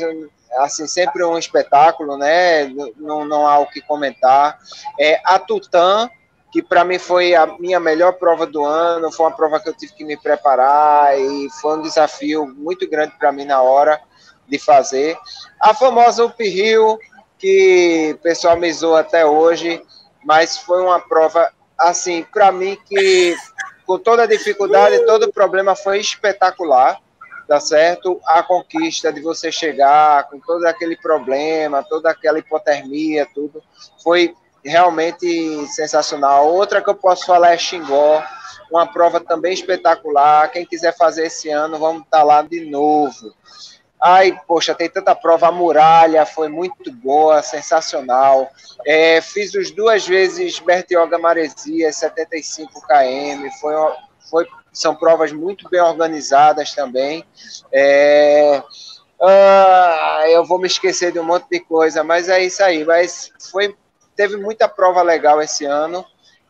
assim, sempre um espetáculo, né? Não, não há o que comentar. É, a Tutã, que para mim foi a minha melhor prova do ano, foi uma prova que eu tive que me preparar e foi um desafio muito grande para mim na hora de fazer. A famosa Up Hill, que o pessoal me zoou até hoje, mas foi uma prova, assim, para mim que com toda a dificuldade, todo o problema foi espetacular tá certo? A conquista de você chegar com todo aquele problema, toda aquela hipotermia, tudo, foi realmente sensacional. Outra que eu posso falar é Xingó, uma prova também espetacular. Quem quiser fazer esse ano, vamos estar tá lá de novo. Ai, poxa, tem tanta prova. A muralha foi muito boa, sensacional. É, fiz os duas vezes Bertioga Maresia, 75 km. Foi, foi são provas muito bem organizadas também. É, ah, eu vou me esquecer de um monte de coisa, mas é isso aí. Mas foi, teve muita prova legal esse ano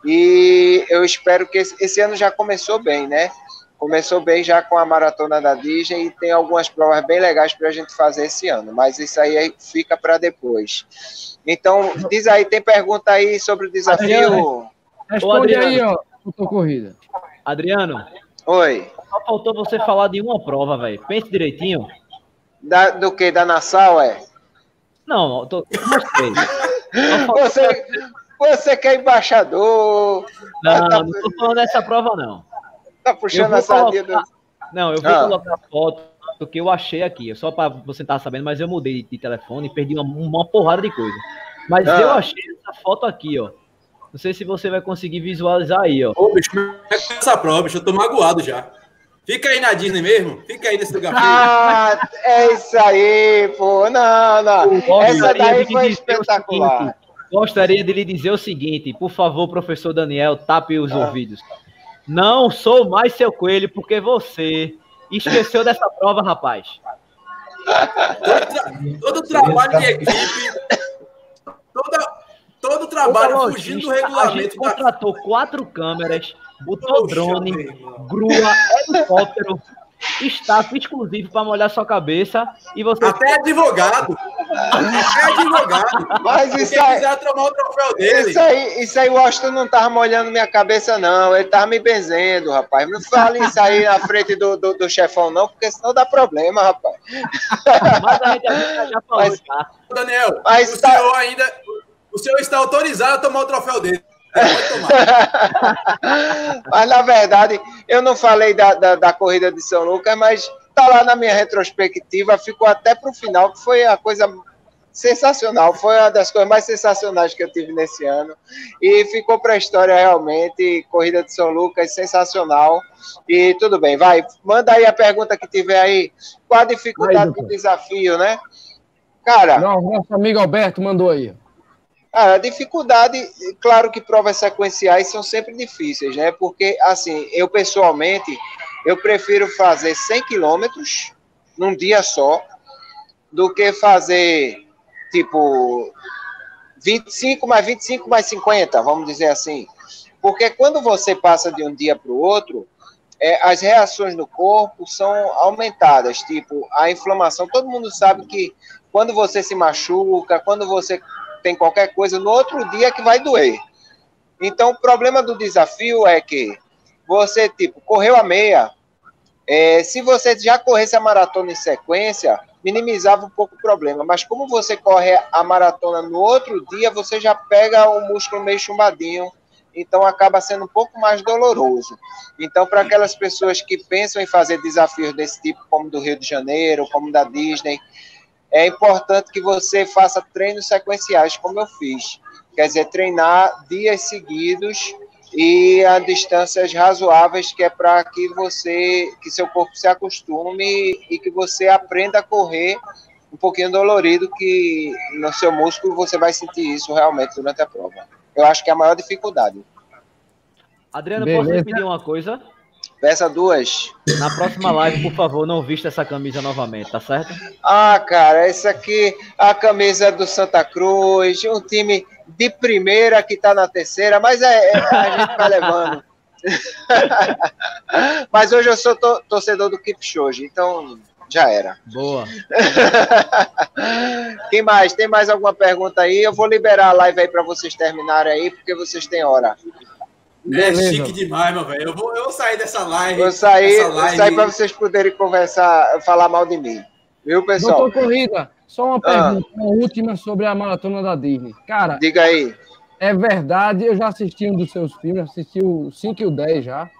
e eu espero que esse, esse ano já começou bem, né? Começou bem já com a maratona da Disney e tem algumas provas bem legais para a gente fazer esse ano, mas isso aí fica para depois. Então, diz aí, tem pergunta aí sobre o desafio? Responde aí, ó, sua corrida. Adriano. Oi. Só faltou você falar de uma prova, velho. Pense direitinho. Da, do que? Da Nassau, é? Não, eu tô. Mostrei. você, você que é embaixador. Não, tá... não tô falando dessa prova, não. Tá puxando a sardinha do... Não, eu vou ah. colocar a foto do que eu achei aqui. Só para você estar sabendo, mas eu mudei de telefone e perdi uma, uma porrada de coisa. Mas ah. eu achei essa foto aqui, ó. Não sei se você vai conseguir visualizar aí, ó. Ô, bicho, como é que é essa prova, bicho? Eu tô magoado já. Fica aí na Disney mesmo? Fica aí nesse lugar. Ah, é isso aí, pô. Não, não. Essa daí foi espetacular. Seguinte, gostaria de lhe dizer o seguinte, por favor, professor Daniel, tape os ah. ouvidos. Não sou mais seu coelho porque você esqueceu dessa prova, rapaz. todo, todo trabalho de equipe, toda, Todo o trabalho Ô, fugindo do regulamento. A gente contratou quatro câmeras, botou Poxa, drone, grua, helicóptero, staff exclusivo para molhar sua cabeça e você. Até advogado! Até advogado! Mas isso aí. quiser tomar o troféu dele. Isso aí, isso aí, o Washington não tava molhando minha cabeça, não. Ele tava me benzendo, rapaz. Não fale isso aí na frente do, do, do, chefão, não, porque senão dá problema, rapaz. Mas a gente já falou, Mas, tá? Daniel, mas o tá... senhor ainda o senhor está autorizado a tomar o troféu dele. mas na verdade, eu não falei da, da, da, corrida de São Lucas, mas tá lá na minha retrospectiva, ficou até para o final, que foi a coisa sensacional. Foi uma das coisas mais sensacionais que eu tive nesse ano. E ficou para a história realmente. Corrida de São Lucas, sensacional. E tudo bem, vai. Manda aí a pergunta que tiver aí. Qual a dificuldade do desafio, né? Cara. Não, nosso amigo Alberto mandou aí. A dificuldade, claro que provas sequenciais são sempre difíceis, né? Porque, assim, eu pessoalmente, eu prefiro fazer 100 quilômetros num dia só do que fazer tipo 25 mais 25 mais 50, vamos dizer assim. Porque quando você passa de um dia para o outro, é, as reações no corpo são aumentadas, tipo a inflamação. Todo mundo sabe que quando você se machuca, quando você tem qualquer coisa, no outro dia que vai doer. Então, o problema do desafio é que você, tipo, correu a meia. É, se você já corresse a maratona em sequência, minimizava um pouco o problema. Mas como você corre a maratona no outro dia, você já pega o músculo meio chumbadinho, então acaba sendo um pouco mais doloroso. Então, para aquelas pessoas que pensam em fazer desafios desse tipo, como do Rio de Janeiro, como da Disney, é importante que você faça treinos sequenciais, como eu fiz. Quer dizer, treinar dias seguidos e a distâncias razoáveis que é para que você que seu corpo se acostume e que você aprenda a correr um pouquinho dolorido que no seu músculo você vai sentir isso realmente durante a prova. Eu acho que é a maior dificuldade. Adriano, Beleza. posso te pedir uma coisa? Peça duas. Na próxima live, por favor, não vista essa camisa novamente, tá certo? Ah, cara, essa aqui, a camisa do Santa Cruz, um time de primeira que tá na terceira, mas é, é a gente vai levando. mas hoje eu sou to torcedor do Kipchoge, então já era. Boa. Quem mais? Tem mais alguma pergunta aí? Eu vou liberar a live aí para vocês terminarem aí, porque vocês têm hora. É chique demais, meu velho. Eu vou, eu vou sair dessa live. Vou sair, live... sair para vocês poderem conversar, falar mal de mim. Viu, pessoal? Doutor Corrida, só uma pergunta, ah. uma última sobre a maratona da Disney. Cara, diga aí. É verdade, eu já assisti um dos seus filmes, assisti o 5 e o 10 já.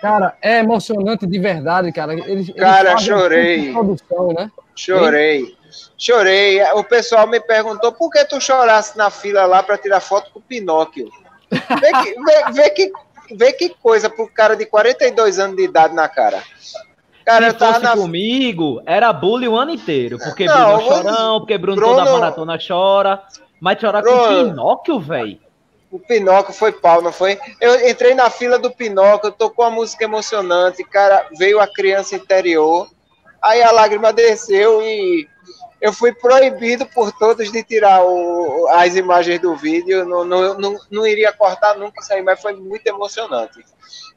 Cara, é emocionante de verdade, cara. Eles, cara, eles chorei. Produção, né? Chorei. Hein? Chorei. O pessoal me perguntou por que tu chorasse na fila lá para tirar foto com o Pinóquio. Vê que, vê, vê, que, vê que coisa pro cara de 42 anos de idade na cara. Cara, Se fosse na... comigo, era bullying o ano inteiro. Porque não, Bruno é chorão, porque Bruno, Bruno toda maratona chora. Mas chorar Bruno... com Pinóquio, velho. O Pinóquio foi pau, não foi? Eu entrei na fila do Pinóquio, tocou uma música emocionante, cara, veio a criança interior, aí a lágrima desceu e eu fui proibido por todos de tirar o, as imagens do vídeo, não, não, não, não, iria cortar nunca isso aí, mas foi muito emocionante.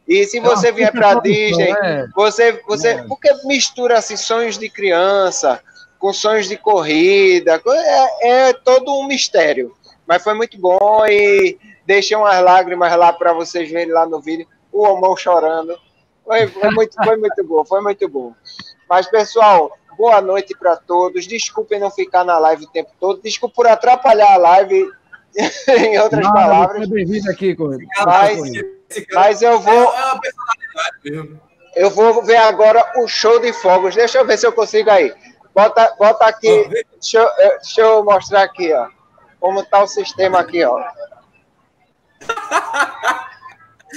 E se você vier para Disney, é. você, você, é. porque mistura assim, sonhos de criança com sonhos de corrida, é, é todo um mistério. Mas foi muito bom e deixei umas lágrimas lá para vocês verem lá no vídeo, o Omão chorando. Foi, foi, muito, foi muito bom, foi muito bom. Mas, pessoal, boa noite para todos. Desculpem não ficar na live o tempo todo. Desculpe por atrapalhar a live, em outras não, palavras. Bem-vindo aqui, Mas, mas eu vou. É eu vou ver agora o show de fogos. Deixa eu ver se eu consigo aí. Bota, bota aqui. Deixa eu, deixa eu mostrar aqui, ó. Como tá o sistema aqui, ó.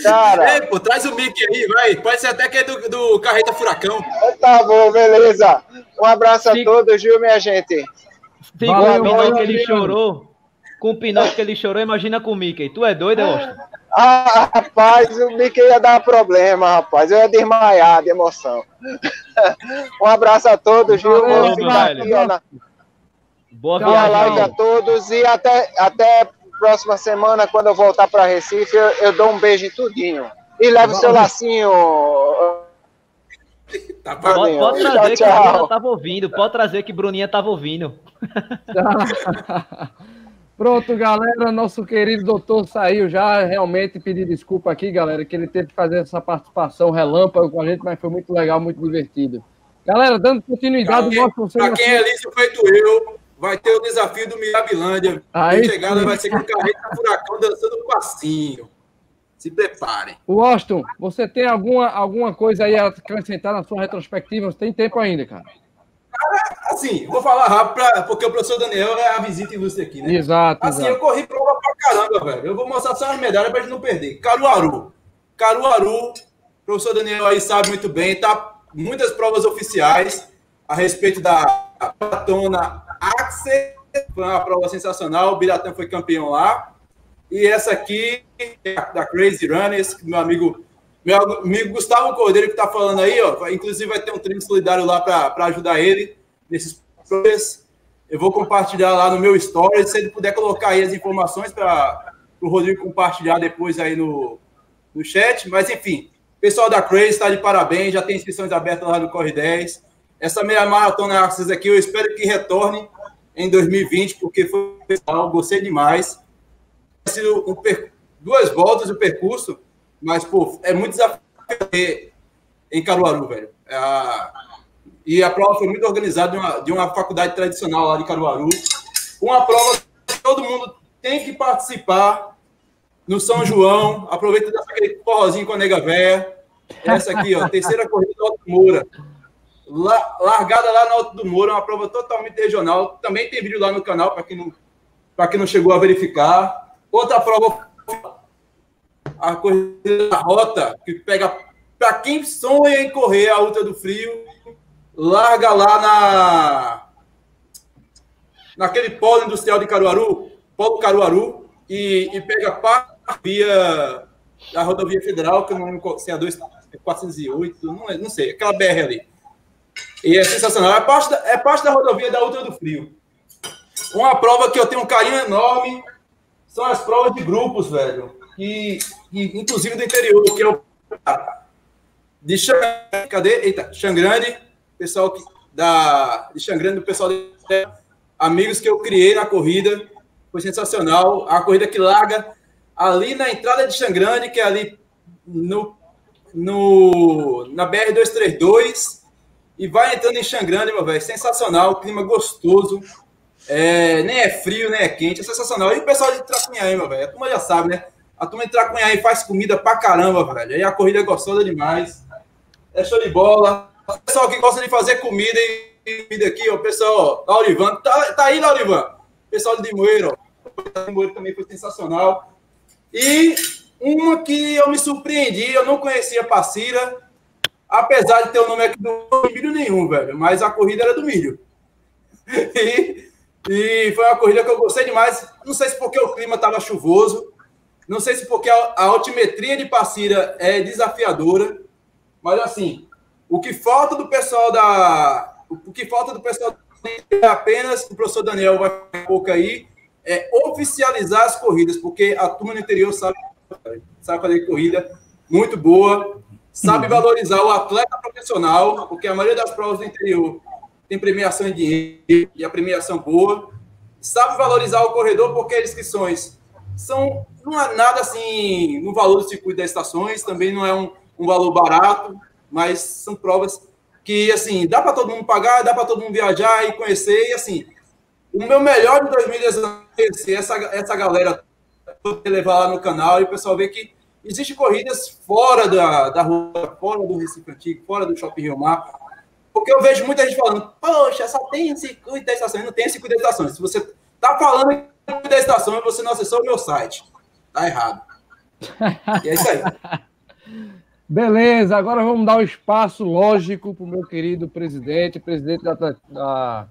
Cara. É, pô, traz o Mickey aí, vai. Pode ser até que é do, do Carreta Furacão. Tá bom, beleza. Um abraço a todos, viu, minha gente? Com o Pinóquio que ele chorou, com o Pinóquio que ele chorou, imagina com o Mickey. Tu é doido, Austin? Ah, rapaz, o Mickey ia dar problema, rapaz. Eu ia desmaiar de emoção. um abraço a todos, viu? Ficar aqui, ó, na... Boa viagem. a todos e até, até próxima semana, quando eu voltar para Recife, eu, eu, dou um beijo em tudinho. E levo o seu lacinho. Tá pode, pode trazer tchau, que a Bruna tava ouvindo. Pode trazer que Bruninha tava ouvindo. Pronto, galera. Nosso querido doutor saiu já. Realmente pedir desculpa aqui, galera, que ele teve que fazer essa participação relâmpago com a gente, mas foi muito legal, muito divertido. Galera, dando continuidade. Para quem, pra quem é liso feito eu, vai ter o desafio do Mirabilândia. A chegada vai ser com o carreta furacão dançando um passinho. Se preparem. Washington, você tem alguma, alguma coisa aí a acrescentar na sua retrospectiva? Você tem tempo ainda, cara. Assim, vou falar rápido, pra- porque o professor Daniel é a visita ilustre aqui, né? Exato, Assim, exato. eu corri prova pra caramba, velho. Eu vou mostrar só as medalhas pra gente não perder. Caruaru. Caruaru, o professor Daniel aí sabe muito bem, tá muitas provas oficiais a respeito da maratona Axel. Foi uma prova sensacional, o Biratã foi campeão lá. E essa aqui, da Crazy Runners, meu amigo, meu amigo Gustavo Cordeiro que tá falando aí, ó. Inclusive vai ter um treino solidário lá para ajudar ele nesses provas. Eu vou compartilhar lá no meu story. Se ele puder colocar aí as informações para o Rodrigo compartilhar depois aí no, no chat. Mas, enfim, pessoal da Crazy está de parabéns. Já tem inscrições abertas lá no Corre 10. Essa meia maratona Axis aqui, eu espero que retorne em 2020, porque foi pessoal, gostei demais. Tem sido um per- duas voltas o percurso, mas, pô, é muito desafiador em Caruaru, velho. É e a prova foi muito organizada de uma, de uma faculdade tradicional lá de Caruaru. Uma prova que todo mundo tem que participar no São João. Aproveita dessa aquele forrozinho com a nega véia. Essa aqui, ó, terceira corrida do Alto Moura. La- largada lá no Alto do Moura, uma prova totalmente regional. Também tem vídeo lá no canal para quem não para quem não chegou a verificar. Outra prova a corrida da rota, que pega para quem sonha em correr a Ultra do Frio, larga lá na naquele polo industrial de Caruaru, polo Caruaru, e, e pega para via da rodovia federal, que eu não lembro se é a 2, 408, não, é- não sei, aquela BR ali. E é sensacional. É parte, da, é parte da rodovia da Ultra do Frio. Uma prova que eu tenho um carinho enorme são as provas de grupos, velho. Que, que, inclusive do interior, que é o de Xangrande, cadê? Eita, Xangrande, pessoal que, da, de Xangrande, o pessoal de, amigos que eu criei na corrida, foi sensacional. A corrida que larga ali na entrada de Xangrande, que é ali no, no, na BR-232, e vai entrando em Xangrande, meu velho, sensacional, clima gostoso, é, nem é frio, nem é quente, é sensacional. E o pessoal de Tracunhaí, meu velho, a turma já sabe, né? A turma de Tracunhaí faz comida pra caramba, velho. Aí a corrida é gostosa demais. É show de bola. O pessoal que gosta de fazer comida e comida aqui, ó, o pessoal, Laurivan, tá, tá aí, Laurivan? O pessoal de Limoeiro, ó. De Limoeiro também foi sensacional. E uma que eu me surpreendi, eu não conhecia Passira, apesar de ter o nome aqui do milho nenhum, velho, mas a corrida era do milho. E, e foi uma corrida que eu gostei demais. Não sei se porque o clima estava chuvoso, não sei se porque a, a altimetria de Passira é desafiadora, mas assim, o que falta do pessoal da. O que falta do pessoal é apenas o professor Daniel vai um pouco aí, é oficializar as corridas, porque a turma no interior sabe, sabe fazer corrida muito boa, sabe valorizar o atleta profissional, porque a maioria das provas do interior tem premiação em dinheiro e a premiação boa, sabe valorizar o corredor, porque as inscrições são não é nada assim no valor do circuito das estações, também não é um, um valor barato, mas são provas que assim dá para todo mundo pagar, dá para todo mundo viajar e conhecer e assim o meu melhor de 2019 é essa essa galera levar lá no canal e o pessoal ver que existem corridas fora da, da rua, fora do Recife Antigo, fora do Shopping Rio Mar, porque eu vejo muita gente falando, poxa, só tem circuito da estação, não tem circuito da estação. Se você tá falando da estação você não acessou o meu site, tá errado. E é isso aí. Beleza, agora vamos dar o um espaço lógico para o meu querido presidente, presidente da, da,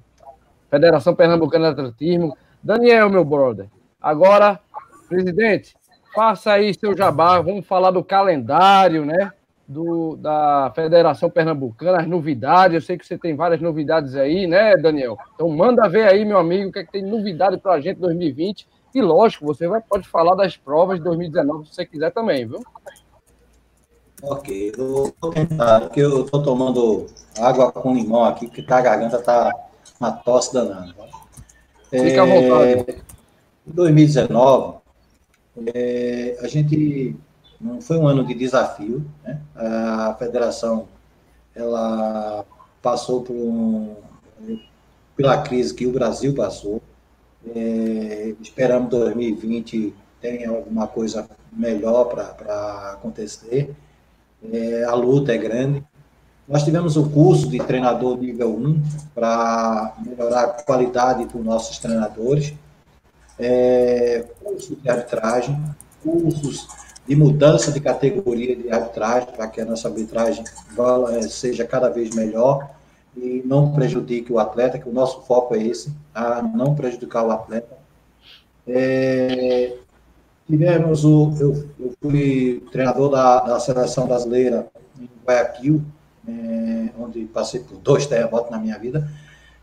Federação Pernambucana de Atletismo, Daniel, meu brother. Agora, presidente, faça aí seu jabá, vamos falar do calendário, né? Do, da Federação Pernambucana, as novidades. Eu sei que você tem várias novidades aí, né, Daniel? Então manda ver aí, meu amigo, o que, é que tem novidade para a gente em 2020. E lógico, você vai, pode falar das provas de 2019 se você quiser também, viu? Ok, eu vou tentar, porque eu estou tomando água com limão aqui, porque tá, a garganta tá uma tosse danada. Fica à vontade. Em 2019, é, a gente foi um ano de desafio, né? A federação ela passou por um pela crise que o Brasil passou. É, esperamos 2020 tenha alguma coisa melhor para acontecer. É, a luta é grande. Nós tivemos o curso de treinador nível 1 para melhorar a qualidade dos nossos treinadores, é, curso de arbitragem, cursos de mudança de categoria de arbitragem, para que a nossa arbitragem é, seja cada vez melhor e não prejudique o atleta, que o nosso foco é esse, a não prejudicar o atleta. É, tivemos o. Eu, eu fui treinador da, da seleção brasileira em Guayaquil, é, onde passei por dois terremotos na minha vida,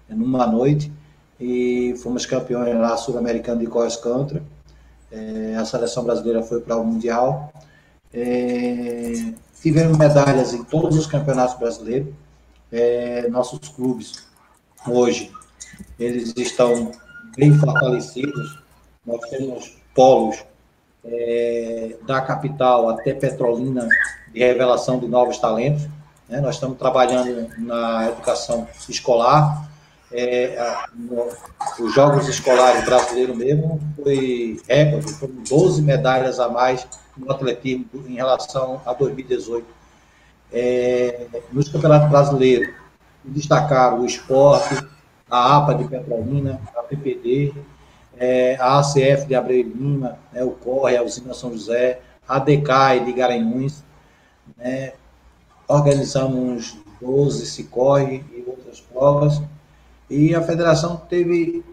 numa noite, e fomos campeões lá sul-americano de cross country. É, a seleção brasileira foi para o Mundial. É, tivemos medalhas em todos os campeonatos brasileiros. É, nossos clubes, hoje, eles estão bem fortalecidos. Nós temos polos é, da capital até Petrolina de revelação de novos talentos. Né? Nós estamos trabalhando na educação escolar. É, no, os Jogos Escolares brasileiros mesmo foi recorde, foram 12 medalhas a mais no atletismo em relação a 2018. É, nos campeonatos brasileiros, destacaram o esporte, a APA de Petrolina, a PPD, é, a ACF de Abreu Lima, né, o Corre, a Usina São José, a DECAI de Garanhuns, né, organizamos 12 se corre e outras provas, e a federação teve,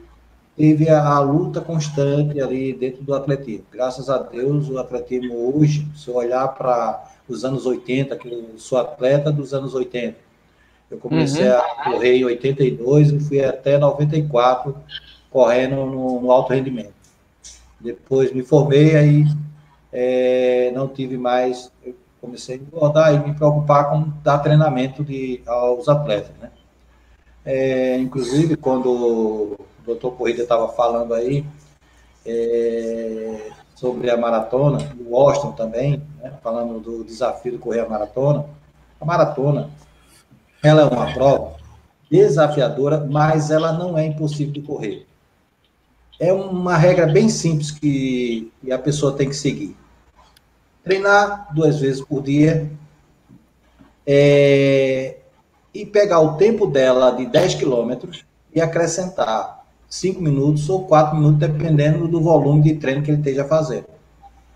teve a, a, luta constante ali dentro do atletismo. Graças a Deus, o atletismo hoje, se eu olhar para os anos 80, que eu sou atleta dos anos 80, eu comecei uhum. a correr em 82 e fui até 94 correndo no, no alto rendimento. Depois me formei, aí é, não tive mais, comecei a engordar e me preocupar com dar treinamento de, aos atletas, né? É, inclusive, quando o doutor Corrida estava falando aí é, sobre a maratona, o Washington também, né, falando do desafio de correr a maratona, a maratona, ela é uma prova desafiadora, mas ela não é impossível de correr é uma regra bem simples que, a pessoa tem que seguir. Treinar duas vezes por dia é, e pegar o tempo dela de 10 quilômetros e acrescentar 5 minutos ou 4 minutos, dependendo do volume de treino que ele esteja fazendo.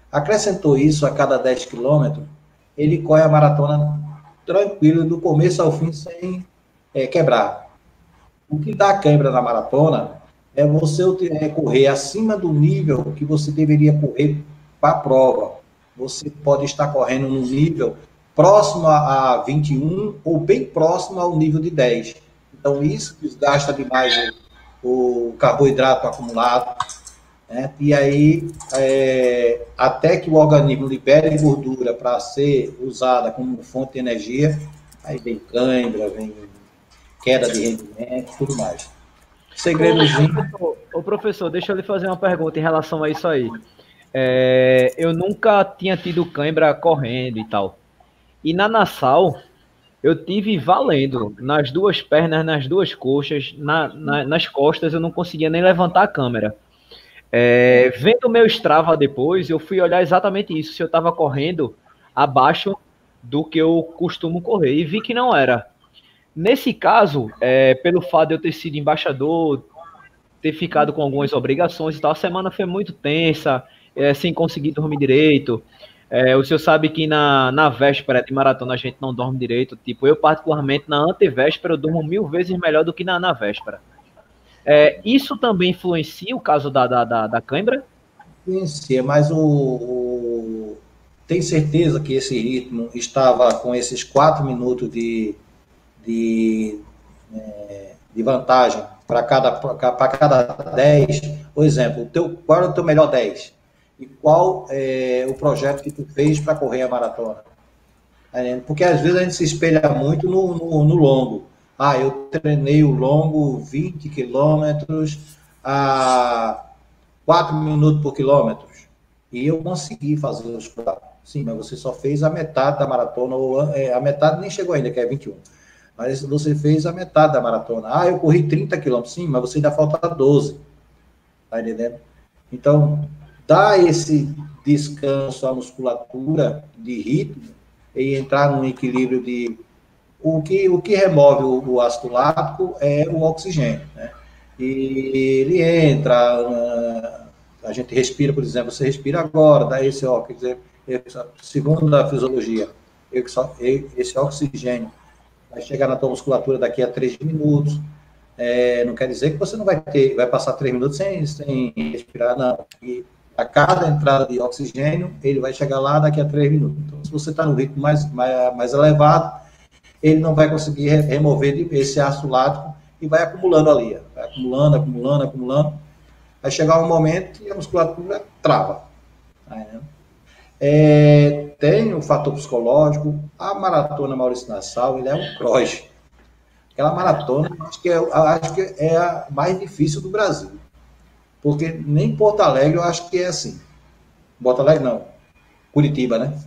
Acrescentou isso a cada 10 quilômetros, ele corre a maratona tranquilo, do começo ao fim, sem é, quebrar. O que dá quebra na maratona é você correr acima do nível que você deveria correr para a prova. Você pode estar correndo no nível próximo a 21 ou bem próximo ao nível de 10. Então, isso desgasta demais o, o carboidrato acumulado. Né? E aí, é, até que o organismo libere gordura para ser usada como fonte de energia, aí vem cãibra, vem queda de rendimento, tudo mais segredozinho. Ô, professor, deixa eu lhe fazer uma pergunta em relação a isso aí. É, eu nunca tinha tido cãibra correndo e tal. E na Nassau, eu tive valendo nas duas pernas, nas duas coxas, na, na, nas costas, eu não conseguia nem levantar a câmera. É, vendo o meu Strava depois, eu fui olhar exatamente isso, se eu estava correndo abaixo do que eu costumo correr, e vi que não era. Nesse caso, é, pelo fato de eu ter sido embaixador, ter ficado com algumas obrigações e tal, a semana foi muito tensa, é, sem conseguir dormir direito. É, o senhor sabe que na, na véspera de maratona a gente não dorme direito. Tipo, eu, particularmente, na antevéspera, eu durmo mil vezes melhor do que na, na véspera. É, isso também influencia o caso da, da, da, da cãibra? Influencia, mas o, o, tem certeza que esse ritmo estava com esses quatro minutos de, de, é, de vantagem para cada, cada 10, por exemplo, teu, qual é o teu melhor 10? E qual é o projeto que tu fez para correr a maratona? Porque às vezes a gente se espelha muito no, no, no longo. Ah, eu treinei o longo 20 quilômetros a 4 minutos por quilômetro. E eu consegui fazer os quatro. Sim, mas você só fez a metade da maratona, ou é, a metade nem chegou ainda, que é 21. mas você fez a metade da maratona. Ah, eu corri 30 quilômetros, sim, mas você ainda falta 12. Tá entendendo? Então, dá esse descanso à musculatura de ritmo e entrar num equilíbrio de. O que, o que remove o, o ácido lático é o oxigênio, né? E ele entra, ah, a gente respira, por exemplo, você respira agora, dá esse oxigênio, segundo a fisiologia, esse oxigênio vai chegar na tua musculatura daqui a três minutos. É, não quer dizer que você não vai ter, vai passar três minutos sem, sem respirar, não. E a cada entrada de oxigênio, ele vai chegar lá daqui a três minutos. Então, se você está no ritmo mais, mais, mais elevado, ele não vai conseguir remover esse ácido lático e vai acumulando ali, vai acumulando, acumulando, acumulando. Vai chegar um momento e a musculatura trava. Né? É, tem o fator psicológico. A maratona Maurício Nassau, ele é um cross. Aquela maratona, acho que, é, acho que é a mais difícil do Brasil. Porque nem Porto Alegre eu acho que é assim. Porto Alegre não. Curitiba, né?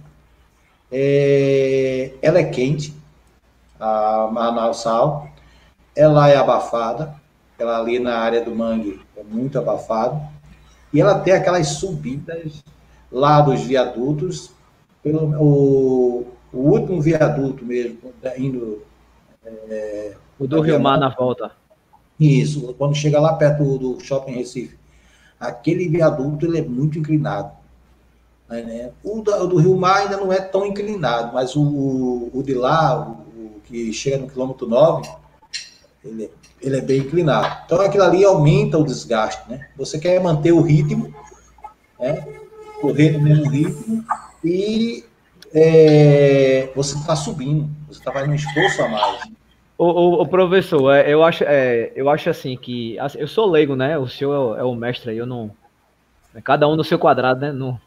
É, ela é quente, a Manaus Ela é abafada. Ela ali na área do mangue é muito abafada. E ela tem aquelas subidas lá dos viadutos. Pelo, o, o último viaduto mesmo, indo. É, o do Rio Mar na volta. Isso, quando chega lá perto do shopping Recife aquele viaduto ele é muito inclinado. Né? O, da, o, do Rio Mar ainda não é tão inclinado, mas o, o de lá, o, o que chega no quilômetro 9, ele, ele é bem inclinado. Então aquilo ali aumenta o desgaste. Né? Você quer manter o ritmo, né? correr no mesmo ritmo, e é, você está subindo, você está fazendo um esforço a mais. O, o, o, professor, é, eu acho, é, eu acho assim que assim, eu sou leigo, né? O senhor é, é o mestre aí, eu não. É cada um no seu quadrado, né? No,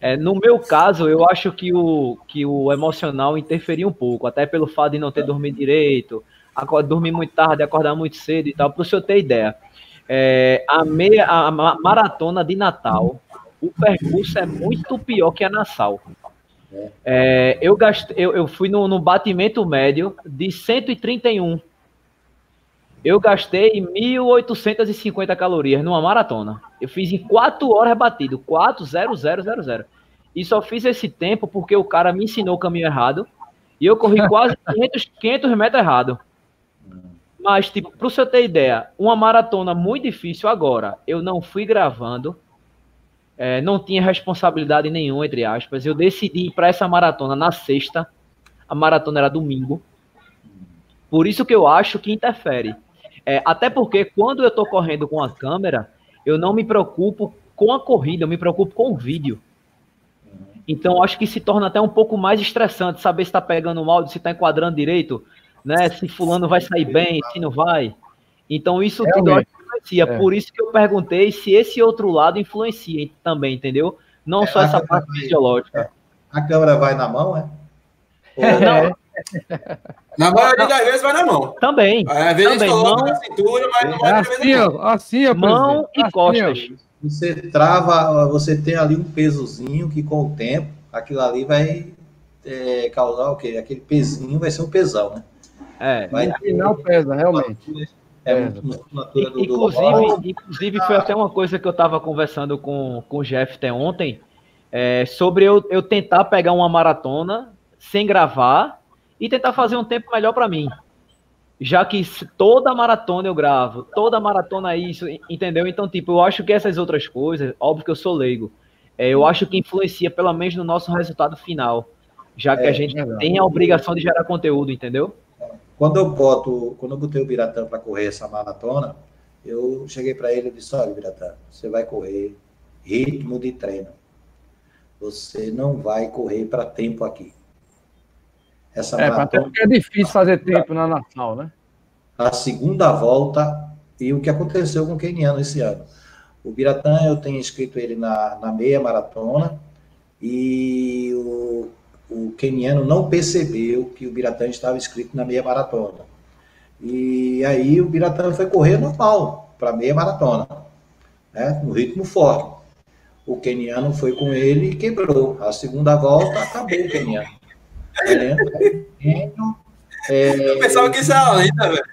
é, no meu caso, eu acho que o, que o emocional interferia um pouco, até pelo fato de não ter dormido direito, acordar, dormir muito tarde, acordar muito cedo e tal. Para o senhor ter ideia, é, a meia, a maratona de Natal, o percurso é muito pior que a Nassau. É, eu, gastei, eu, eu fui no, no batimento médio de 131. Eu gastei 1.850 calorias numa maratona. Eu fiz em 4 horas batido. 4, 0, 0, 0, 0. E só fiz esse tempo porque o cara me ensinou o caminho errado. E eu corri quase 500, 500 metros errado. Mas, tipo, para você ter ideia, uma maratona muito difícil agora. Eu não fui gravando. É, não tinha responsabilidade nenhuma, entre aspas. Eu decidi ir para essa maratona na sexta. A maratona era domingo. Por isso que eu acho que interfere. É, até porque quando eu estou correndo com a câmera, eu não me preocupo com a corrida, eu me preocupo com o vídeo. Então acho que se torna até um pouco mais estressante saber se está pegando o áudio, se está enquadrando direito, né? Se fulano vai sair bem, se não vai. Então isso tudo influencia. É. Por isso que eu perguntei se esse outro lado influencia também, entendeu? Não é, só essa parte vai, fisiológica. É. A câmera vai na mão, é? Ou... Não. Na maioria das vezes vai na mão. Também. Às vezes também. coloca mão, na cintura, mas não vai assim, assim, ó, Mão e assim, costas. Você trava, você tem ali um pesozinho que com o tempo, aquilo ali vai é, causar o quê? Aquele pezinho vai ser um pesão, né? É, vai no final pesa, realmente. É, é musculatura do, inclusive, do... inclusive, foi até uma coisa que eu estava conversando com, com o Jeff até ontem, é, sobre eu, eu tentar pegar uma maratona sem gravar e tentar fazer um tempo melhor para mim. Já que toda maratona eu gravo, toda maratona é isso, entendeu? Então, tipo, eu acho que essas outras coisas, óbvio que eu sou leigo, é, eu acho que influencia pelo menos no nosso resultado final, já que é, a gente tem a obrigação de gerar conteúdo, entendeu? Quando eu boto, quando eu botei o Biratã para correr essa maratona, eu cheguei para ele e disse: Olha, Biratã, você vai correr ritmo de treino. Você não vai correr para tempo aqui. Essa é, maratona, é difícil fazer tempo na Natal, né? A segunda volta e o que aconteceu com o Keniano esse ano. O Biratã, eu tenho inscrito ele na, na meia maratona e o o keniano não percebeu que o Biratã estava inscrito na meia maratona. E aí o Biratã foi correr normal para meia maratona, né, no ritmo forte. O keniano foi com ele e quebrou. A segunda volta acabou o keniano. É... Eu pensava que isso era uma lenda, velho.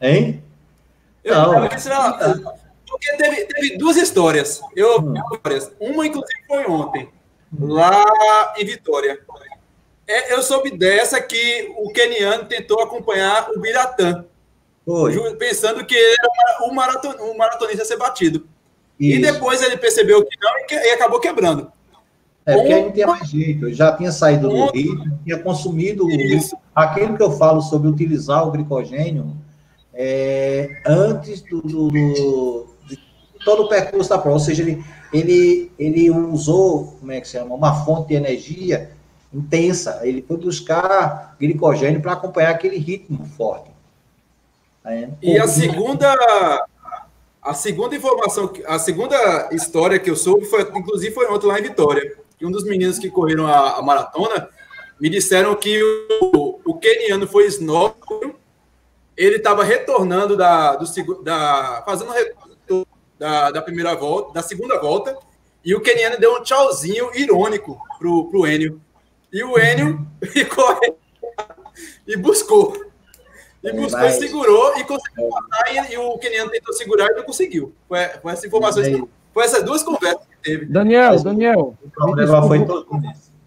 Hein? Eu não. pensava que isso era. Porque teve, teve duas histórias. Eu, hum. Uma, inclusive, foi ontem, lá em Vitória. É, eu soube dessa que o keniano tentou acompanhar o Biratã. Pensando que ele era o, maraton, o maratonista a ser batido. Isso. E depois ele percebeu que não e, que, e acabou quebrando. É, porque aí não tinha mais jeito. Eu já tinha saído do ritmo, tinha consumido Isso. aquilo que eu falo sobre utilizar o glicogênio é, antes do, do, do, de todo o percurso da prova. Ou seja, ele, ele, ele usou, como é que se chama, uma fonte de energia intensa. Ele foi buscar glicogênio para acompanhar aquele ritmo forte. É, e a segunda a segunda informação, a segunda história que eu soube foi, inclusive, foi ontem lá em Vitória. E um dos meninos que correram a, a maratona me disseram que o, o keniano foi snorkel, ele estava retornando da, do, da fazendo da, da primeira volta, da segunda volta, e o keniano deu um tchauzinho irônico pro, pro Enio. E o Enio ficou e buscou. E buscou, Mas... segurou e conseguiu passar. E, e, o Keniano tentou segurar e não conseguiu. Foi, foi essa informação. Mas... Foi essas duas conversas que teve. Daniel, Mas... Daniel. O foi todo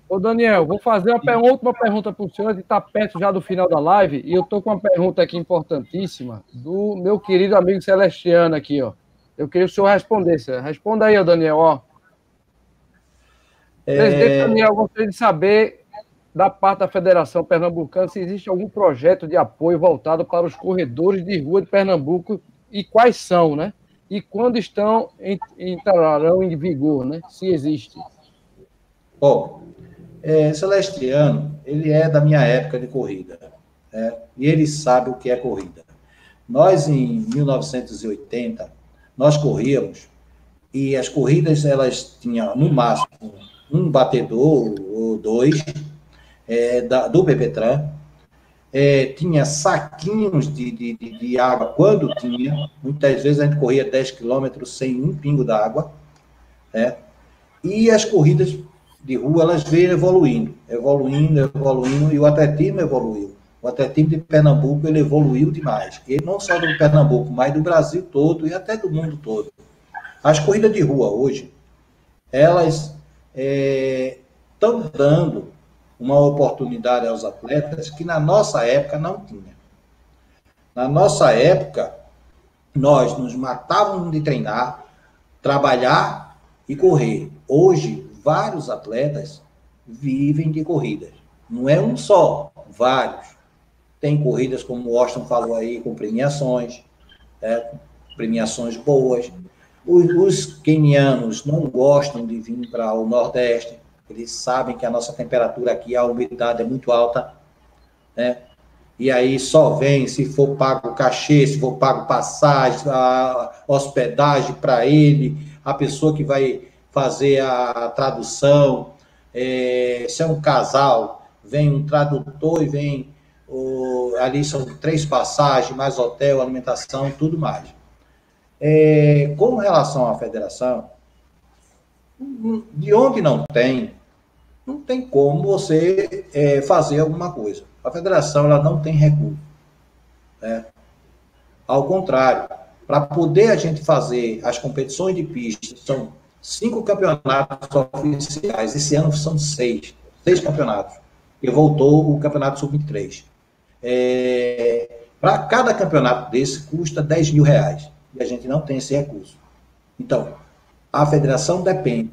Ô, Daniel, vou fazer uma última pergunta para o senhor, que está perto já do final da live, e eu estou com uma pergunta aqui importantíssima do meu querido amigo Celestiano aqui, ó. Eu queria que o senhor respondesse. Responda aí, Daniel, ó. É... Presidente Daniel, gostaria de saber da parte da Federação Pernambucana se existe algum projeto de apoio voltado para os corredores de rua de Pernambuco e quais são, né? E quando estão entrarão em vigor, né? Se existe. Bom, é, Celestiano, ele é da minha época de corrida, né? e ele sabe o que é corrida. Nós, em 1980, nós corríamos, e as corridas, elas tinham, no máximo, um batedor ou dois, é, da, do Bebetran, é, tinha saquinhos de, de, de, água quando tinha, muitas vezes a gente corria 10 quilômetros sem um pingo d'água, né? e as corridas de rua elas veio evoluindo, evoluindo, evoluindo, e o atletismo evoluiu. O atletismo de Pernambuco ele evoluiu demais, e não só do Pernambuco, mas do Brasil todo e até do mundo todo. As corridas de rua hoje, elas estão é, dando uma oportunidade aos atletas que na nossa época não tinha. Na nossa época, nós nos matávamos de treinar, trabalhar e correr. Hoje, vários atletas vivem de corridas. Não é um só, vários. Tem corridas, como o Austin falou aí, com premiações, é, premiações boas. Os, os quenianos não gostam de vir para o Nordeste, eles sabem que a nossa temperatura aqui, a umidade é muito alta, né? E aí só vem se for pago cachê, se for pago passagem, a hospedagem para ele, a pessoa que vai fazer a tradução. É, se é um casal, vem um tradutor e vem o, ali são três passagens, mais hotel, alimentação, tudo mais. É, com relação à federação, de onde não tem, não tem como você é, fazer alguma coisa. A federação ela não tem recurso. Né? Ao contrário, para poder a gente fazer as competições de pista, são cinco campeonatos oficiais. Esse ano são seis, seis campeonatos. E voltou o campeonato sub-23. É, para cada campeonato desse custa 10 mil reais. E a gente não tem esse recurso. Então, a federação depende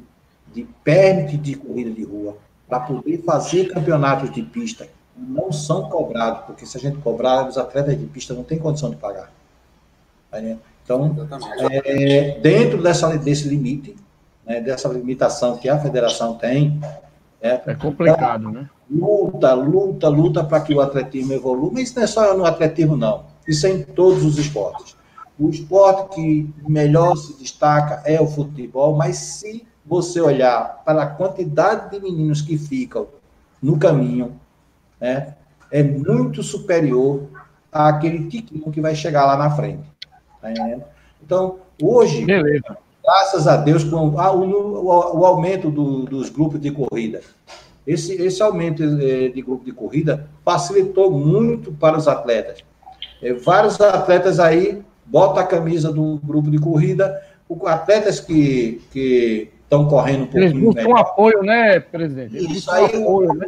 de permite de corrida de rua para poder fazer campeonatos de pista não são cobrados, porque se a gente cobrar, os atletas de pista não têm condição de pagar. Né? Então, é, dentro dessa, desse limite, né, dessa limitação que a federação tem. É, é complicado, né? Luta, luta, luta para que o atletismo evolua, mas isso não é só no atletismo, não. Isso é em todos os esportes. O esporte que melhor se destaca é o futebol, mas se você olhar para a quantidade de meninos que ficam no caminho, né, é muito superior àquele tiquinho que vai chegar lá na frente. Tá então, hoje, Beleza. graças a Deus, com o, o, o aumento do, dos grupos de corrida, esse, esse aumento eh, de grupo de corrida facilitou muito para os atletas. Eh, vários atletas aí botam a camisa do grupo de corrida, atletas que, que estão correndo um pouquinho Eles buscam melhor. apoio, né, presidente? Eles Isso aí, apoio, o, né?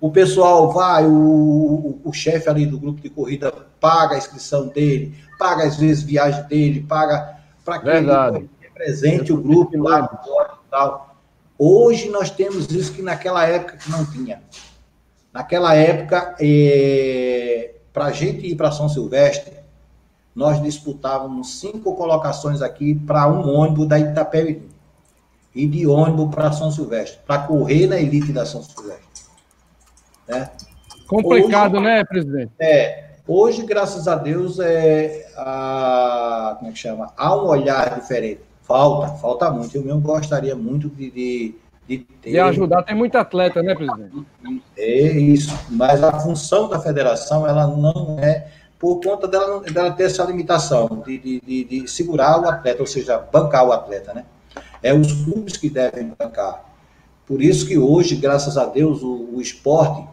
o pessoal vai, o, o, o chefe ali do grupo de corrida paga a inscrição dele, paga às vezes viagem dele, paga para que Verdade. ele represente o grupo lá fora e tal. Hoje nós temos isso que naquela época que não tinha. Naquela época, é, para a gente ir para São Silvestre, nós disputávamos cinco colocações aqui para um ônibus da Itapemirim. E de ônibus para São Silvestre, para correr na elite da São Silvestre. Né? Complicado, hoje, né, presidente? É. Hoje, graças a Deus, é, a, como é que chama? Há um olhar diferente. Falta, falta muito. Eu mesmo gostaria muito de, de, de ter. De ajudar, tem muito atleta, né, presidente? É isso, mas a função da federação, ela não é por conta dela, dela ter essa limitação de, de, de, de, segurar o atleta, ou seja, bancar o atleta, né? É os clubes que devem bancar. Por isso que hoje, graças a Deus, o, o esporte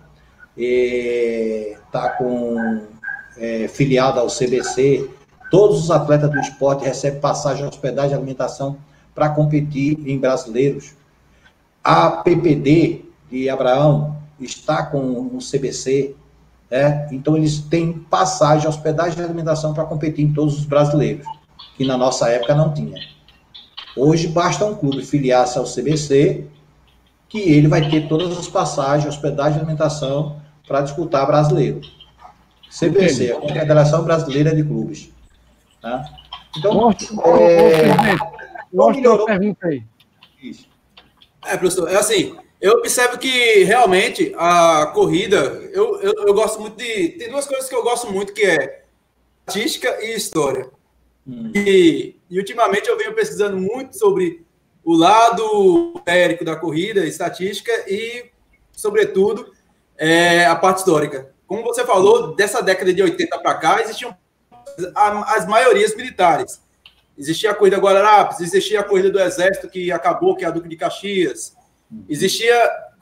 está é, com é, filiado ao CBC, Todos os atletas do esporte recebem passagem, hospedagem alimentação para competir em brasileiros. A PPD de Abraão está com o CBC, né? então eles têm passagem, hospedagem e alimentação para competir em todos os brasileiros, que na nossa época não tinha. Hoje basta um clube filiar-se ao CBC, que ele vai ter todas as passagens, hospedagem e alimentação para disputar brasileiro. CBC, a Confederação Brasileira de Clubes. Tá? Então, Nossa, é... Aí. Isso. É, professor, é assim, eu observo que realmente a corrida, eu, eu, eu, gosto muito de. Tem duas coisas que eu gosto muito, que é estatística e história. Hum. E, e, ultimamente eu venho pesquisando muito sobre o lado numérico da corrida, estatística e, sobretudo, é, a parte histórica. Como você falou, dessa década de 80 para cá, existiam as maiorias militares. Existia a corrida Guararapes, existia a corrida do Exército que acabou, que é a Duque de Caxias. Existia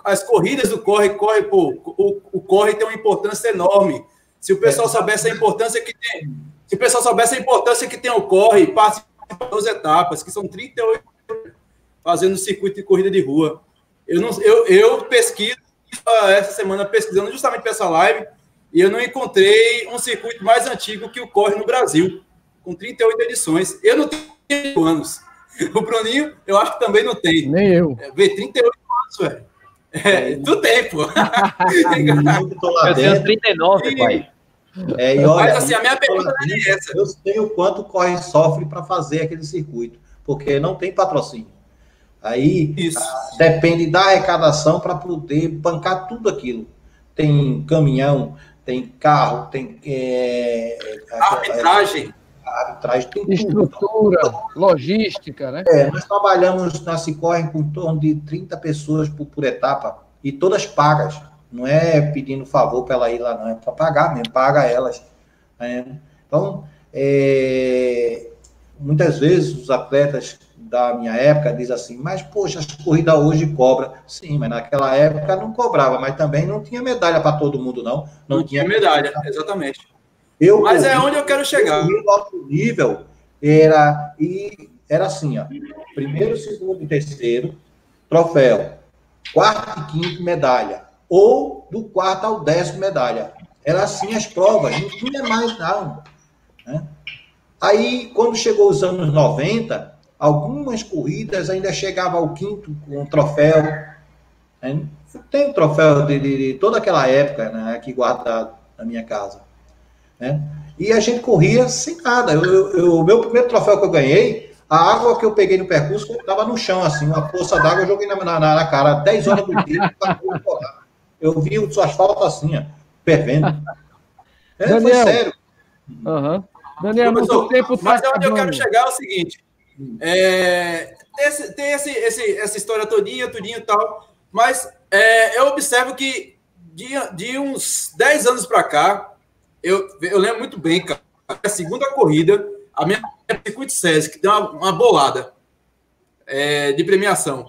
as corridas do corre, corre, pô, o, o corre tem uma importância enorme. Se o pessoal soubesse a importância que tem, se o pessoal soubesse a importância que tem o corre, passe duas etapas, que são 38 fazendo circuito de corrida de rua. Eu não eu, eu pesquiso essa semana pesquisando justamente para essa live e eu não encontrei um circuito mais antigo que o corre no Brasil, com 38 edições. Eu não tenho anos. O Bruninho, eu acho que também não tem. Nem eu. É, vê, 38 anos, velho. É, tu tem, pô. eu tenho 39, e, pai. É, e olha, Mas assim, a minha pergunta é essa. Eu sei o quanto Corre sofre para fazer aquele circuito, porque não tem patrocínio. Aí Isso. depende da arrecadação para poder bancar tudo aquilo. Tem caminhão, tem carro, tem. É, arbitragem. Arbitragem tem Estrutura, tudo. logística, né? É, nós trabalhamos na Cicorre com em torno de 30 pessoas por, por etapa, e todas pagas. Não é pedindo favor para ela ir lá, não, é para pagar mesmo, paga elas. Né? Então, é, muitas vezes os atletas da minha época diz assim, mas poxa, as corridas hoje cobra. Sim, mas naquela época não cobrava, mas também não tinha medalha para todo mundo, não. Não, não tinha medalha, exatamente. Eu, mas é onde eu quero chegar. O alto nível era, e era assim, ó, primeiro, segundo e terceiro, troféu. Quarto e quinto, medalha. Ou do quarto ao décimo, medalha. Era assim as provas, não tinha mais não. Né? Aí, quando chegou os anos 90, Algumas corridas ainda chegava ao quinto com um troféu. Né? Tem um troféu de, de, de, toda aquela época né, aqui guardado na minha casa. Né? E a gente corria sem nada. O meu primeiro troféu que eu ganhei, a água que eu peguei no percurso estava no chão, assim, uma poça d'água, eu joguei na, na, na, cara, 10 horas do dia. eu vi o asfalto assim, ó, fervendo. É, Daniel, foi sério. Uhum. Daniel, muito tempo tá Mas onde eu quero chegar é o seguinte: é, tem, esse, tem esse, esse, essa história todinha, tudinho e tal, mas é, eu observo que de, de uns 10 anos para cá, eu, eu lembro muito bem, cara, a segunda corrida, a minha circuito SESI, que deu uma, uma bolada é, de premiação.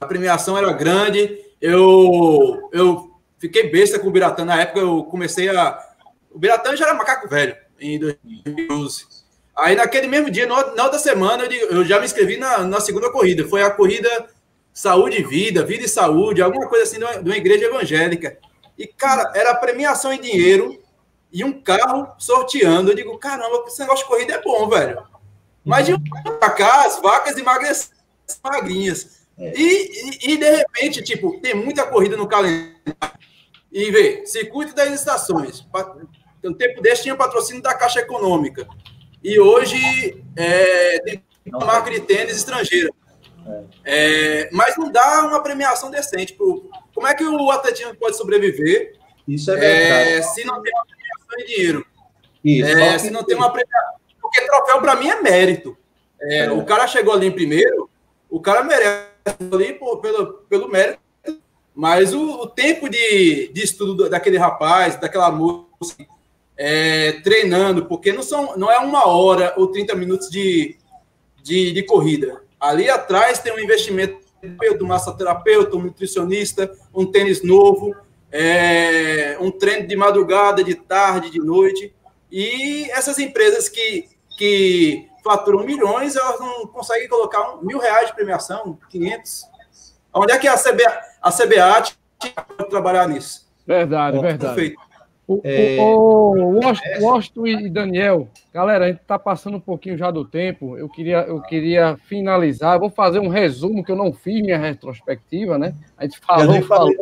A premiação era grande eu, eu fiquei besta com o Biratã. Na época eu comecei a. O Biratã já era macaco velho, em 2012. Aí naquele mesmo dia, na outra semana, eu já me inscrevi na, na segunda corrida. Foi a corrida Saúde e Vida, Vida e Saúde, alguma coisa assim de uma igreja evangélica. E, cara, era premiação em dinheiro e um carro sorteando. Eu digo, caramba, esse negócio de corrida é bom, velho. Mas de um pra cá, as vacas emagreciam magrinhas. É. E, e, e, de repente, tipo, tem muita corrida no calendário. E vê, circuito das estações. No tempo desse tinha patrocínio da Caixa Econômica. E hoje é, tem uma marca de tênis estrangeira. É. é, mas não dá uma premiação decente. Pro, como é que o atletismo pode sobreviver Isso é, verdade. É, se não tem uma premiação em dinheiro? Isso, é, se não tem uma premiação. Porque troféu, para mim, é mérito. É, o cara chegou ali em primeiro, o cara merece ali pô, pelo, pelo mérito, mas o, o tempo de, de estudo daquele rapaz, daquela moça, é, treinando, porque não, são, não é uma hora ou 30 minutos de, de, de corrida. Ali atrás tem um investimento do massoterapeuta, um nutricionista, um tênis novo, é, um treino de madrugada, de tarde, de noite. E essas empresas que, que faturam milhões, elas não conseguem colocar um, mil reais de premiação, 500. Onde é que a CBA, a CBA pode trabalhar nisso? Verdade, verdade. Perfeito. O, é... o, o e Daniel, galera, a gente está passando um pouquinho já do tempo. Eu queria, eu queria finalizar. Vou fazer um resumo que eu não fiz minha retrospectiva, né? A gente falou, falou.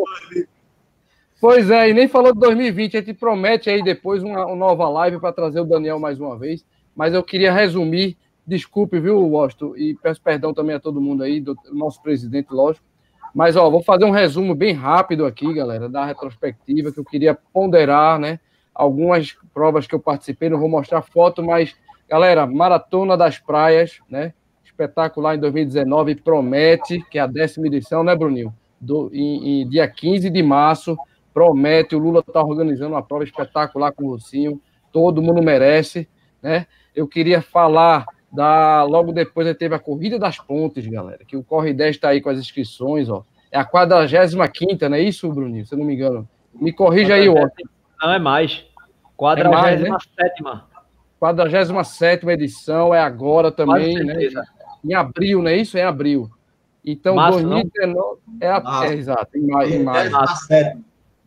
Pois é, e nem falou de 2020. A gente promete aí depois uma, uma nova live para trazer o Daniel mais uma vez mas eu queria resumir. Desculpe, viu, Washington, e peço perdão também a todo mundo aí, do nosso presidente, lógico. Mas, ó, vou fazer um resumo bem rápido aqui, galera, da retrospectiva, que eu queria ponderar, né? Algumas provas que eu participei, não vou mostrar foto, mas, galera, Maratona das Praias, né? Espetacular em 2019, promete, que é a décima edição, né, Bruninho? Do, em, em dia 15 de março, promete, o Lula está organizando uma prova espetacular com o Lucinho, todo mundo merece, né? Eu queria falar da. Logo depois teve a Corrida das Pontes, galera, que o Corre 10 está aí com as inscrições, ó. É a 45, não é isso, Bruninho? Se eu não me engano. Me corrija aí, ó. Não é mais. 47. É né? 47 edição, é agora também, né? Em abril, não é isso? É em abril. Então, março, 2019 é, a, março. é exato, em maio. Em maio.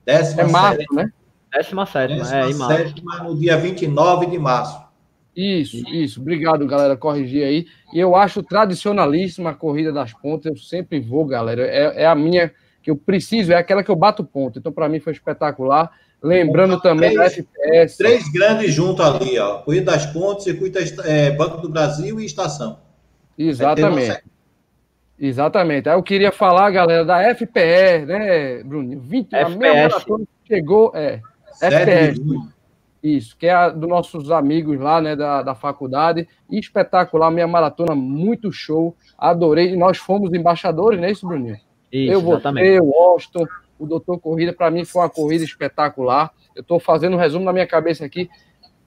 Décima é março, né? Décima sétima, é, em março. no dia 29 de março. Isso, isso. Obrigado, galera, corrigir aí. E eu acho tradicionalíssima a corrida das pontas. Eu sempre vou, galera. É, é a minha que eu preciso, é aquela que eu bato ponto. Então, para mim, foi espetacular. Lembrando também três, da FPS. Três grandes juntos ali, ó. Corrida das Pontes, Circuito é, Banco do Brasil e Estação. Exatamente. Exatamente. Aí eu queria falar, galera, da FPE, né, Bruno? 20, FPS. A minha maratona chegou, é, FPS. Isso, que é a dos nossos amigos lá, né, da, da faculdade. Espetacular, minha maratona, muito show. Adorei. E nós fomos embaixadores, não é isso, Bruninho? Isso, eu, você, o Austin, o Doutor Corrida, para mim foi uma corrida espetacular. Eu estou fazendo um resumo na minha cabeça aqui.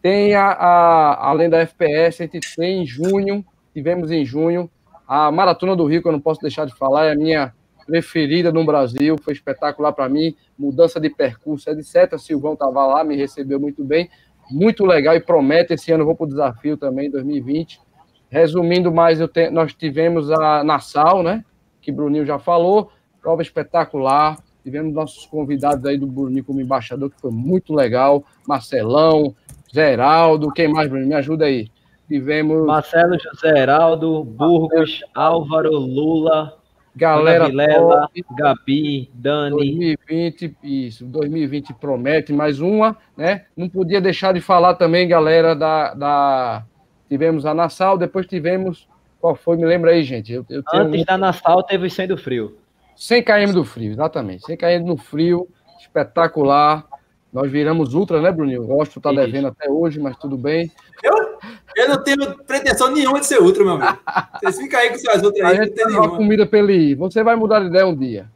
Tem a, a, além da FPS, a gente tem em junho, tivemos em junho, a Maratona do Rio, que eu não posso deixar de falar, é a minha preferida no Brasil, foi espetacular para mim, mudança de percurso, etc. Silvão estava lá, me recebeu muito bem, muito legal e promete. Esse ano eu vou para o desafio também, 2020. Resumindo mais, te, nós tivemos a Nassau, né? Que Bruninho já falou, prova espetacular. Tivemos nossos convidados aí do Bruninho como embaixador, que foi muito legal. Marcelão, Geraldo, quem mais, Bruninho? Me ajuda aí. Tivemos. Marcelo José Heraldo, Burgos, Álvaro, Lula, Galera, Vilela, Gabi, Dani. 2020, isso, 2020 promete mais uma, né? Não podia deixar de falar também, galera, da. da... Tivemos a Nassau, depois tivemos. Qual foi? Me lembra aí, gente. Eu, eu Antes muito... da Nassau teve 100 do frio. 100 km do frio, exatamente. 100 km no frio, espetacular. Nós viramos ultra, né, Bruninho? O Austin tá devendo até hoje, mas tudo bem. Eu, eu não tenho pretensão nenhuma de ser ultra, meu amigo. Vocês ficam aí com suas outras aí, não tem nenhuma. comida pra ele ir. Você vai mudar de ideia um dia.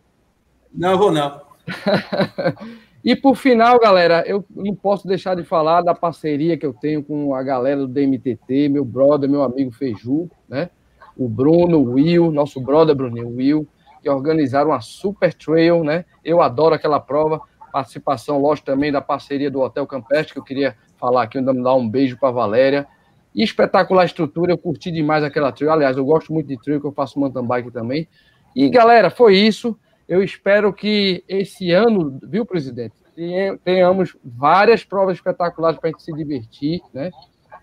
Não, vou não. e por final, galera, eu não posso deixar de falar da parceria que eu tenho com a galera do DMTT, meu brother, meu amigo Feiju, né? O Bruno, o Will, nosso brother Bruninho, o Will, que organizaram uma super trail, né? Eu adoro aquela prova. Participação, lógico, também da parceria do Hotel Campestre, que eu queria falar aqui, dar um beijo para a Valéria. E espetacular estrutura, eu curti demais aquela trail. Aliás, eu gosto muito de trail, que eu faço mountain bike também. E, galera, foi isso. Eu espero que esse ano, viu, presidente, tenhamos várias provas espetaculares para a gente se divertir, né?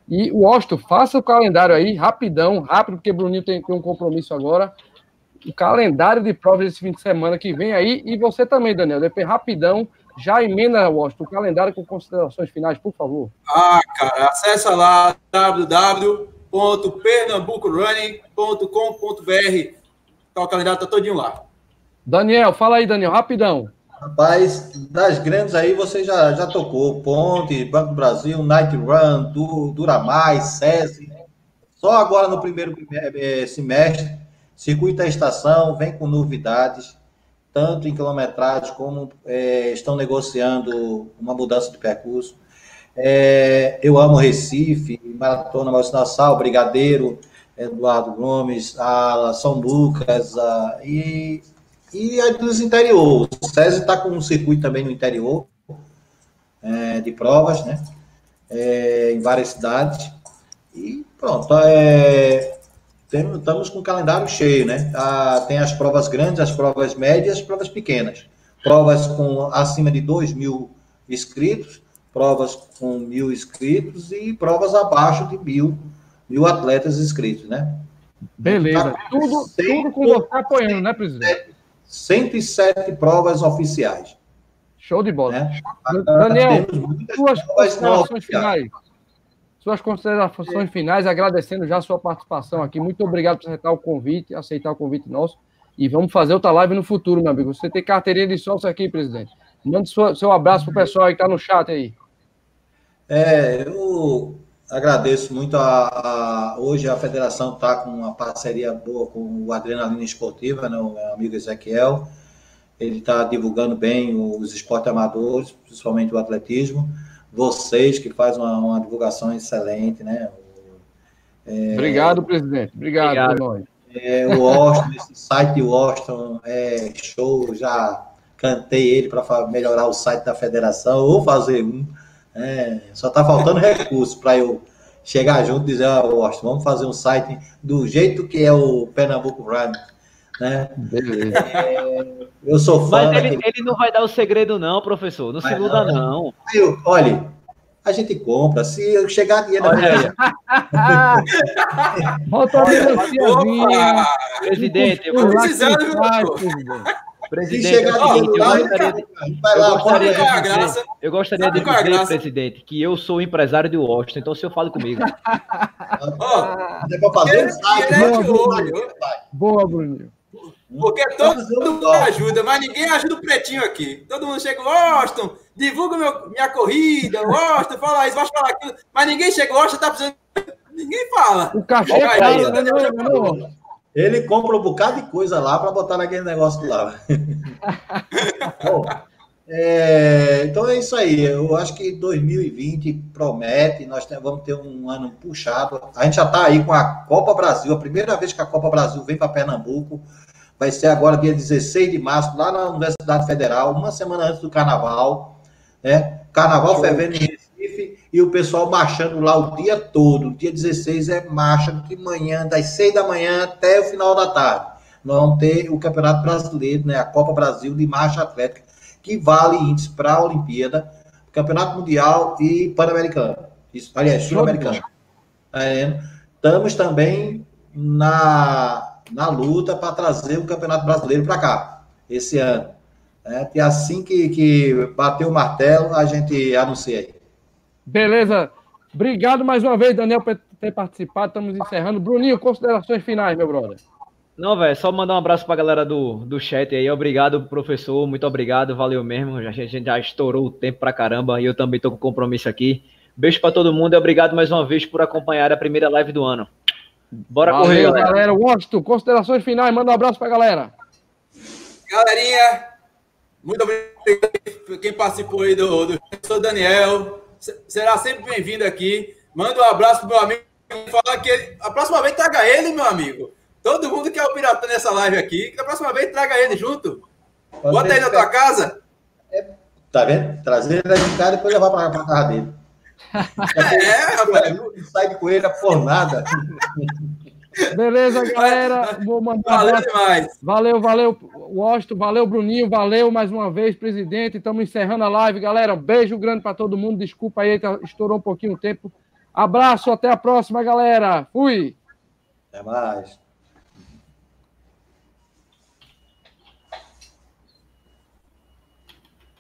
E o Austin, faça o calendário aí, rapidão, rápido, porque o Bruninho tem, tem um compromisso agora. O calendário de provas desse fim de semana que vem aí. E você também, Daniel, depois rapidão, já emenda, Washington, o calendário com considerações finais, por favor. Ah, cara, acessa lá www.pernambucorunning.com.br. Tá, o calendário tá todinho lá. Daniel, fala aí, Daniel, rapidão. Rapaz, das grandes aí você já, já tocou. Ponte, Banco do Brasil, Night Run, du, Dura Mais, SESI. Só agora no primeiro eh, semestre, Circuito da Estação vem com novidades, tanto em quilometragem como é, estão negociando uma mudança de percurso. É, eu amo Recife, Maratona Maurício Nassau, Brigadeiro, Eduardo Gomes, a São Lucas, a, e e a dos interior. O SESI está com um circuito também no interior é, de provas, né? É, em várias cidades. E pronto, é, tem, estamos com o calendário cheio, né? Ah, tem as provas grandes, as provas médias, as provas pequenas. Provas com acima de 2 mil inscritos, provas com mil inscritos e provas abaixo de mil, mil atletas inscritos, né? Beleza. Tá, tudo, tudo com você apoiando, né, presidente? 107 provas oficiais. Show de bola. Né? Daniel, suas considerações finais. Suas considerações finais, agradecendo já a sua participação aqui. Muito obrigado por aceitar o convite, aceitar o convite nosso. E vamos fazer outra live no futuro, meu amigo. Você tem carteirinha de sócio aqui, presidente. Mande seu abraço para o pessoal que está no chat aí. É, eu agradeço muito a, a hoje a federação está com uma parceria boa com o Adrenalina Esportiva, né, o meu amigo Ezequiel. Ele está divulgando bem os esportes amadores, principalmente o atletismo. Vocês que fazem uma, uma divulgação excelente, né? É, Obrigado, presidente. Obrigado, Obrigado. É, o Austin, esse site de Austin é show. Já cantei ele para melhorar o site da federação, ou fazer um. É, só está faltando recurso para eu chegar junto e dizer, ó, oh, Austin, vamos fazer um site do jeito que é o Pernambuco Run. Né? É, eu sou fã. Mas ele, daquele... ele, não vai dar o segredo, não, professor. Não se iluda, não. não. Eu, olha, a gente compra. Se eu chegar dinheiro Olha aí. Bota a Presidente, eu vou precisando, Presidente, Se chegar eu, eu, gostaria de, eu gostaria de dizer, eu gostaria de dizer presidente, que eu sou empresário de Washington, então o senhor fala comigo. oh, é para fazer um Boa, Bruninho. Porque todo mundo ajuda, mas ninguém ajuda o pretinho aqui. Todo mundo chega, Washington, divulga meu, minha corrida, Washington, fala isso, vai falar aquilo. Mas ninguém chega, Washington tá precisando. Ninguém fala. O café é caro, né, não, ele compra um bocado de coisa lá para botar naquele negócio lá. Bom, é, então é isso aí. Eu acho que 2020 promete. Nós vamos ter um ano puxado. A gente já está aí com a Copa Brasil. A primeira vez que a Copa Brasil vem para Pernambuco vai ser agora dia 16 de março, lá na Universidade Federal, uma semana antes do Carnaval. Né? Carnaval fervendo em Recife e o pessoal marchando lá o dia todo. Dia 16 é marcha de manhã, das 6 da manhã até o final da tarde. Nós vamos ter o Campeonato Brasileiro, né, a Copa Brasil de Marcha Atlética, que vale índice para a Olimpíada, Campeonato Mundial e Pan-Americano. Aliás, Sul-Americano. É, estamos também na, na luta para trazer o Campeonato Brasileiro para cá, esse ano. É, e assim que, que bater o martelo, a gente anuncia aí. Beleza. Obrigado mais uma vez, Daniel, por ter participado. Estamos encerrando. Bruninho, considerações finais, meu brother. Não, velho, só mandar um abraço para a galera do, do chat aí. Obrigado, professor. Muito obrigado, valeu mesmo. A gente já estourou o tempo pra caramba e eu também tô com compromisso aqui. Beijo para todo mundo e obrigado mais uma vez por acompanhar a primeira live do ano. Bora valeu, correr, galera. galera. Washington, considerações finais. Manda um abraço para a galera. Galerinha, muito obrigado por quem participou aí do, do professor Daniel será sempre bem-vindo aqui. Manda um abraço pro meu amigo. Falar que ele, a próxima vez traga ele, meu amigo. Todo mundo quer o Piratão nessa live aqui. Da próxima vez, traga ele junto. Pode Bota aí na tua casa. Tá vendo? Trazer ele de casa e depois levar para a casa dele. É, rapaz. Sai de coelho por nada. Beleza, galera. Vou mandar um Valeu abraço. demais. Valeu, valeu, Washington, valeu, Bruninho, valeu mais uma vez, presidente. Estamos encerrando a live, galera. Beijo grande para todo mundo. Desculpa aí, tá- estourou um pouquinho o tempo. Abraço, até a próxima, galera. Fui. Até mais.